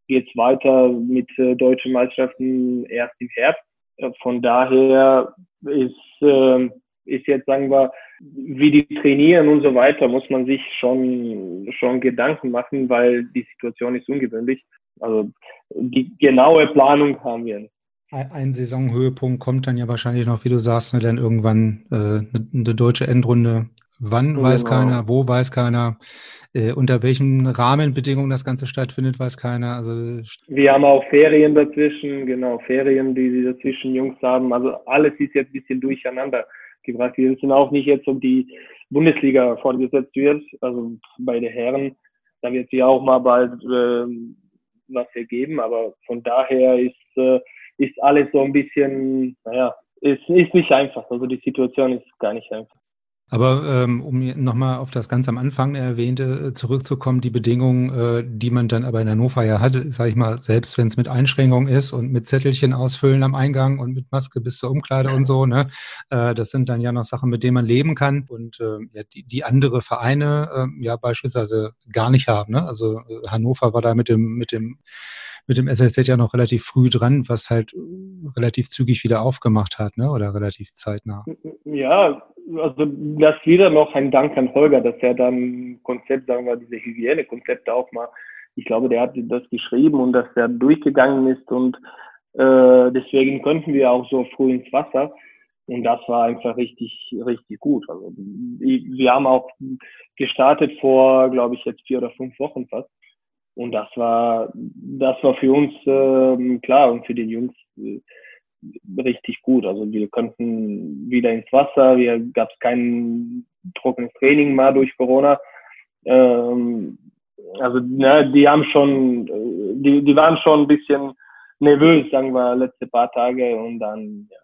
geht es weiter mit äh, deutschen Meisterschaften erst im Herbst. Äh, von daher ist, äh, ist jetzt, sagen wir, wie die trainieren und so weiter, muss man sich schon, schon Gedanken machen, weil die Situation ist ungewöhnlich. Also die genaue Planung haben wir nicht. Ein Saisonhöhepunkt kommt dann ja wahrscheinlich noch, wie du sagst, ne, dann irgendwann äh, eine, eine deutsche Endrunde. Wann genau. weiß keiner, wo weiß keiner, äh, unter welchen Rahmenbedingungen das Ganze stattfindet, weiß keiner. Also wir haben auch Ferien dazwischen, genau Ferien, die sie dazwischen Jungs haben. Also alles ist jetzt ein bisschen durcheinander gebracht. Wir wissen auch nicht jetzt, ob die Bundesliga fortgesetzt wird. Also bei den Herren, da wird sie auch mal bald äh, was ergeben. Aber von daher ist äh, ist alles so ein bisschen, naja, ist, ist nicht einfach. Also die Situation ist gar nicht einfach. Aber ähm, um nochmal auf das ganz am Anfang erwähnte äh, zurückzukommen, die Bedingungen, äh, die man dann aber in Hannover ja hat, sage ich mal, selbst wenn es mit Einschränkungen ist und mit Zettelchen ausfüllen am Eingang und mit Maske bis zur Umkleide und so, ne, äh, das sind dann ja noch Sachen, mit denen man leben kann und äh, ja, die, die andere Vereine äh, ja beispielsweise gar nicht haben. Ne? Also äh, Hannover war da mit dem mit dem mit dem SLZ ja noch relativ früh dran, was halt relativ zügig wieder aufgemacht hat, ne? Oder relativ zeitnah. Ja, also das wieder noch ein Dank an Holger, dass er dann Konzept, sagen wir, diese Hygienekonzepte auch mal, ich glaube, der hat das geschrieben und dass er durchgegangen ist und äh, deswegen konnten wir auch so früh ins Wasser. Und das war einfach richtig, richtig gut. Also wir haben auch gestartet vor, glaube ich, jetzt vier oder fünf Wochen fast. Und das war, das war für uns äh, klar und für die Jungs äh, richtig gut. Also wir konnten wieder ins Wasser, wir gab es kein trockenes Training mal durch Corona. Ähm, also na, die haben schon, äh, die, die waren schon ein bisschen nervös, sagen wir, letzte paar Tage und dann ja,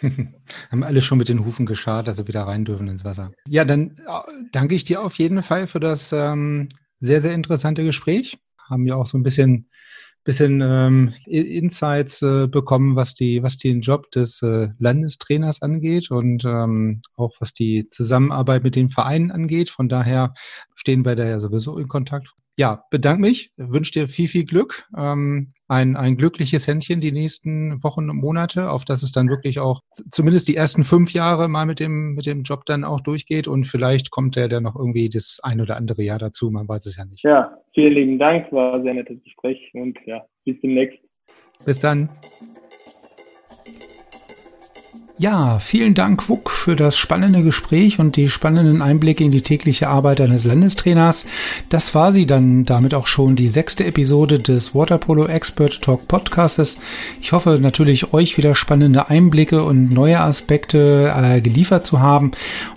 Haben alle schon mit den Hufen geschart, dass sie wieder rein dürfen ins Wasser. Ja, dann äh, danke ich dir auf jeden Fall für das ähm, sehr, sehr interessante Gespräch. Haben ja auch so ein bisschen bisschen ähm, Insights äh, bekommen, was die, was den Job des äh, Landestrainers angeht und ähm, auch was die Zusammenarbeit mit den Vereinen angeht. Von daher stehen wir da ja sowieso in Kontakt. Ja, bedanke mich, wünsche dir viel, viel Glück, ähm, ein, ein glückliches Händchen die nächsten Wochen und Monate, auf dass es dann wirklich auch zumindest die ersten fünf Jahre mal mit dem, mit dem Job dann auch durchgeht und vielleicht kommt der dann noch irgendwie das ein oder andere Jahr dazu, man weiß es ja nicht. Ja, vielen lieben Dank, war ein sehr nettes Gespräch und ja, bis demnächst. Bis dann. Ja, vielen Dank, Wuck, für das spannende Gespräch und die spannenden Einblicke in die tägliche Arbeit eines Landestrainers. Das war sie dann damit auch schon die sechste Episode des Waterpolo Expert Talk Podcastes. Ich hoffe natürlich, euch wieder spannende Einblicke und neue Aspekte äh, geliefert zu haben.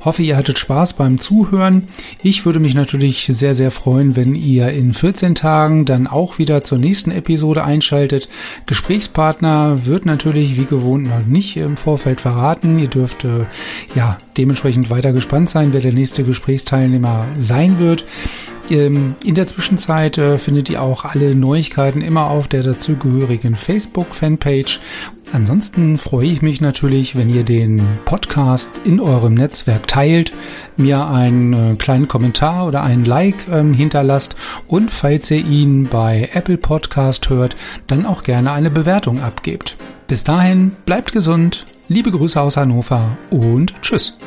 Hoffe, ihr hattet Spaß beim Zuhören. Ich würde mich natürlich sehr, sehr freuen, wenn ihr in 14 Tagen dann auch wieder zur nächsten Episode einschaltet. Gesprächspartner wird natürlich wie gewohnt noch nicht im Vorfeld verraten. Ihr dürft äh, ja dementsprechend weiter gespannt sein, wer der nächste Gesprächsteilnehmer sein wird. Ähm, in der Zwischenzeit äh, findet ihr auch alle Neuigkeiten immer auf der dazugehörigen Facebook-Fanpage. Ansonsten freue ich mich natürlich, wenn ihr den Podcast in eurem Netzwerk teilt, mir einen äh, kleinen Kommentar oder einen Like ähm, hinterlasst und falls ihr ihn bei Apple Podcast hört, dann auch gerne eine Bewertung abgebt. Bis dahin, bleibt gesund, Liebe Grüße aus Hannover und tschüss.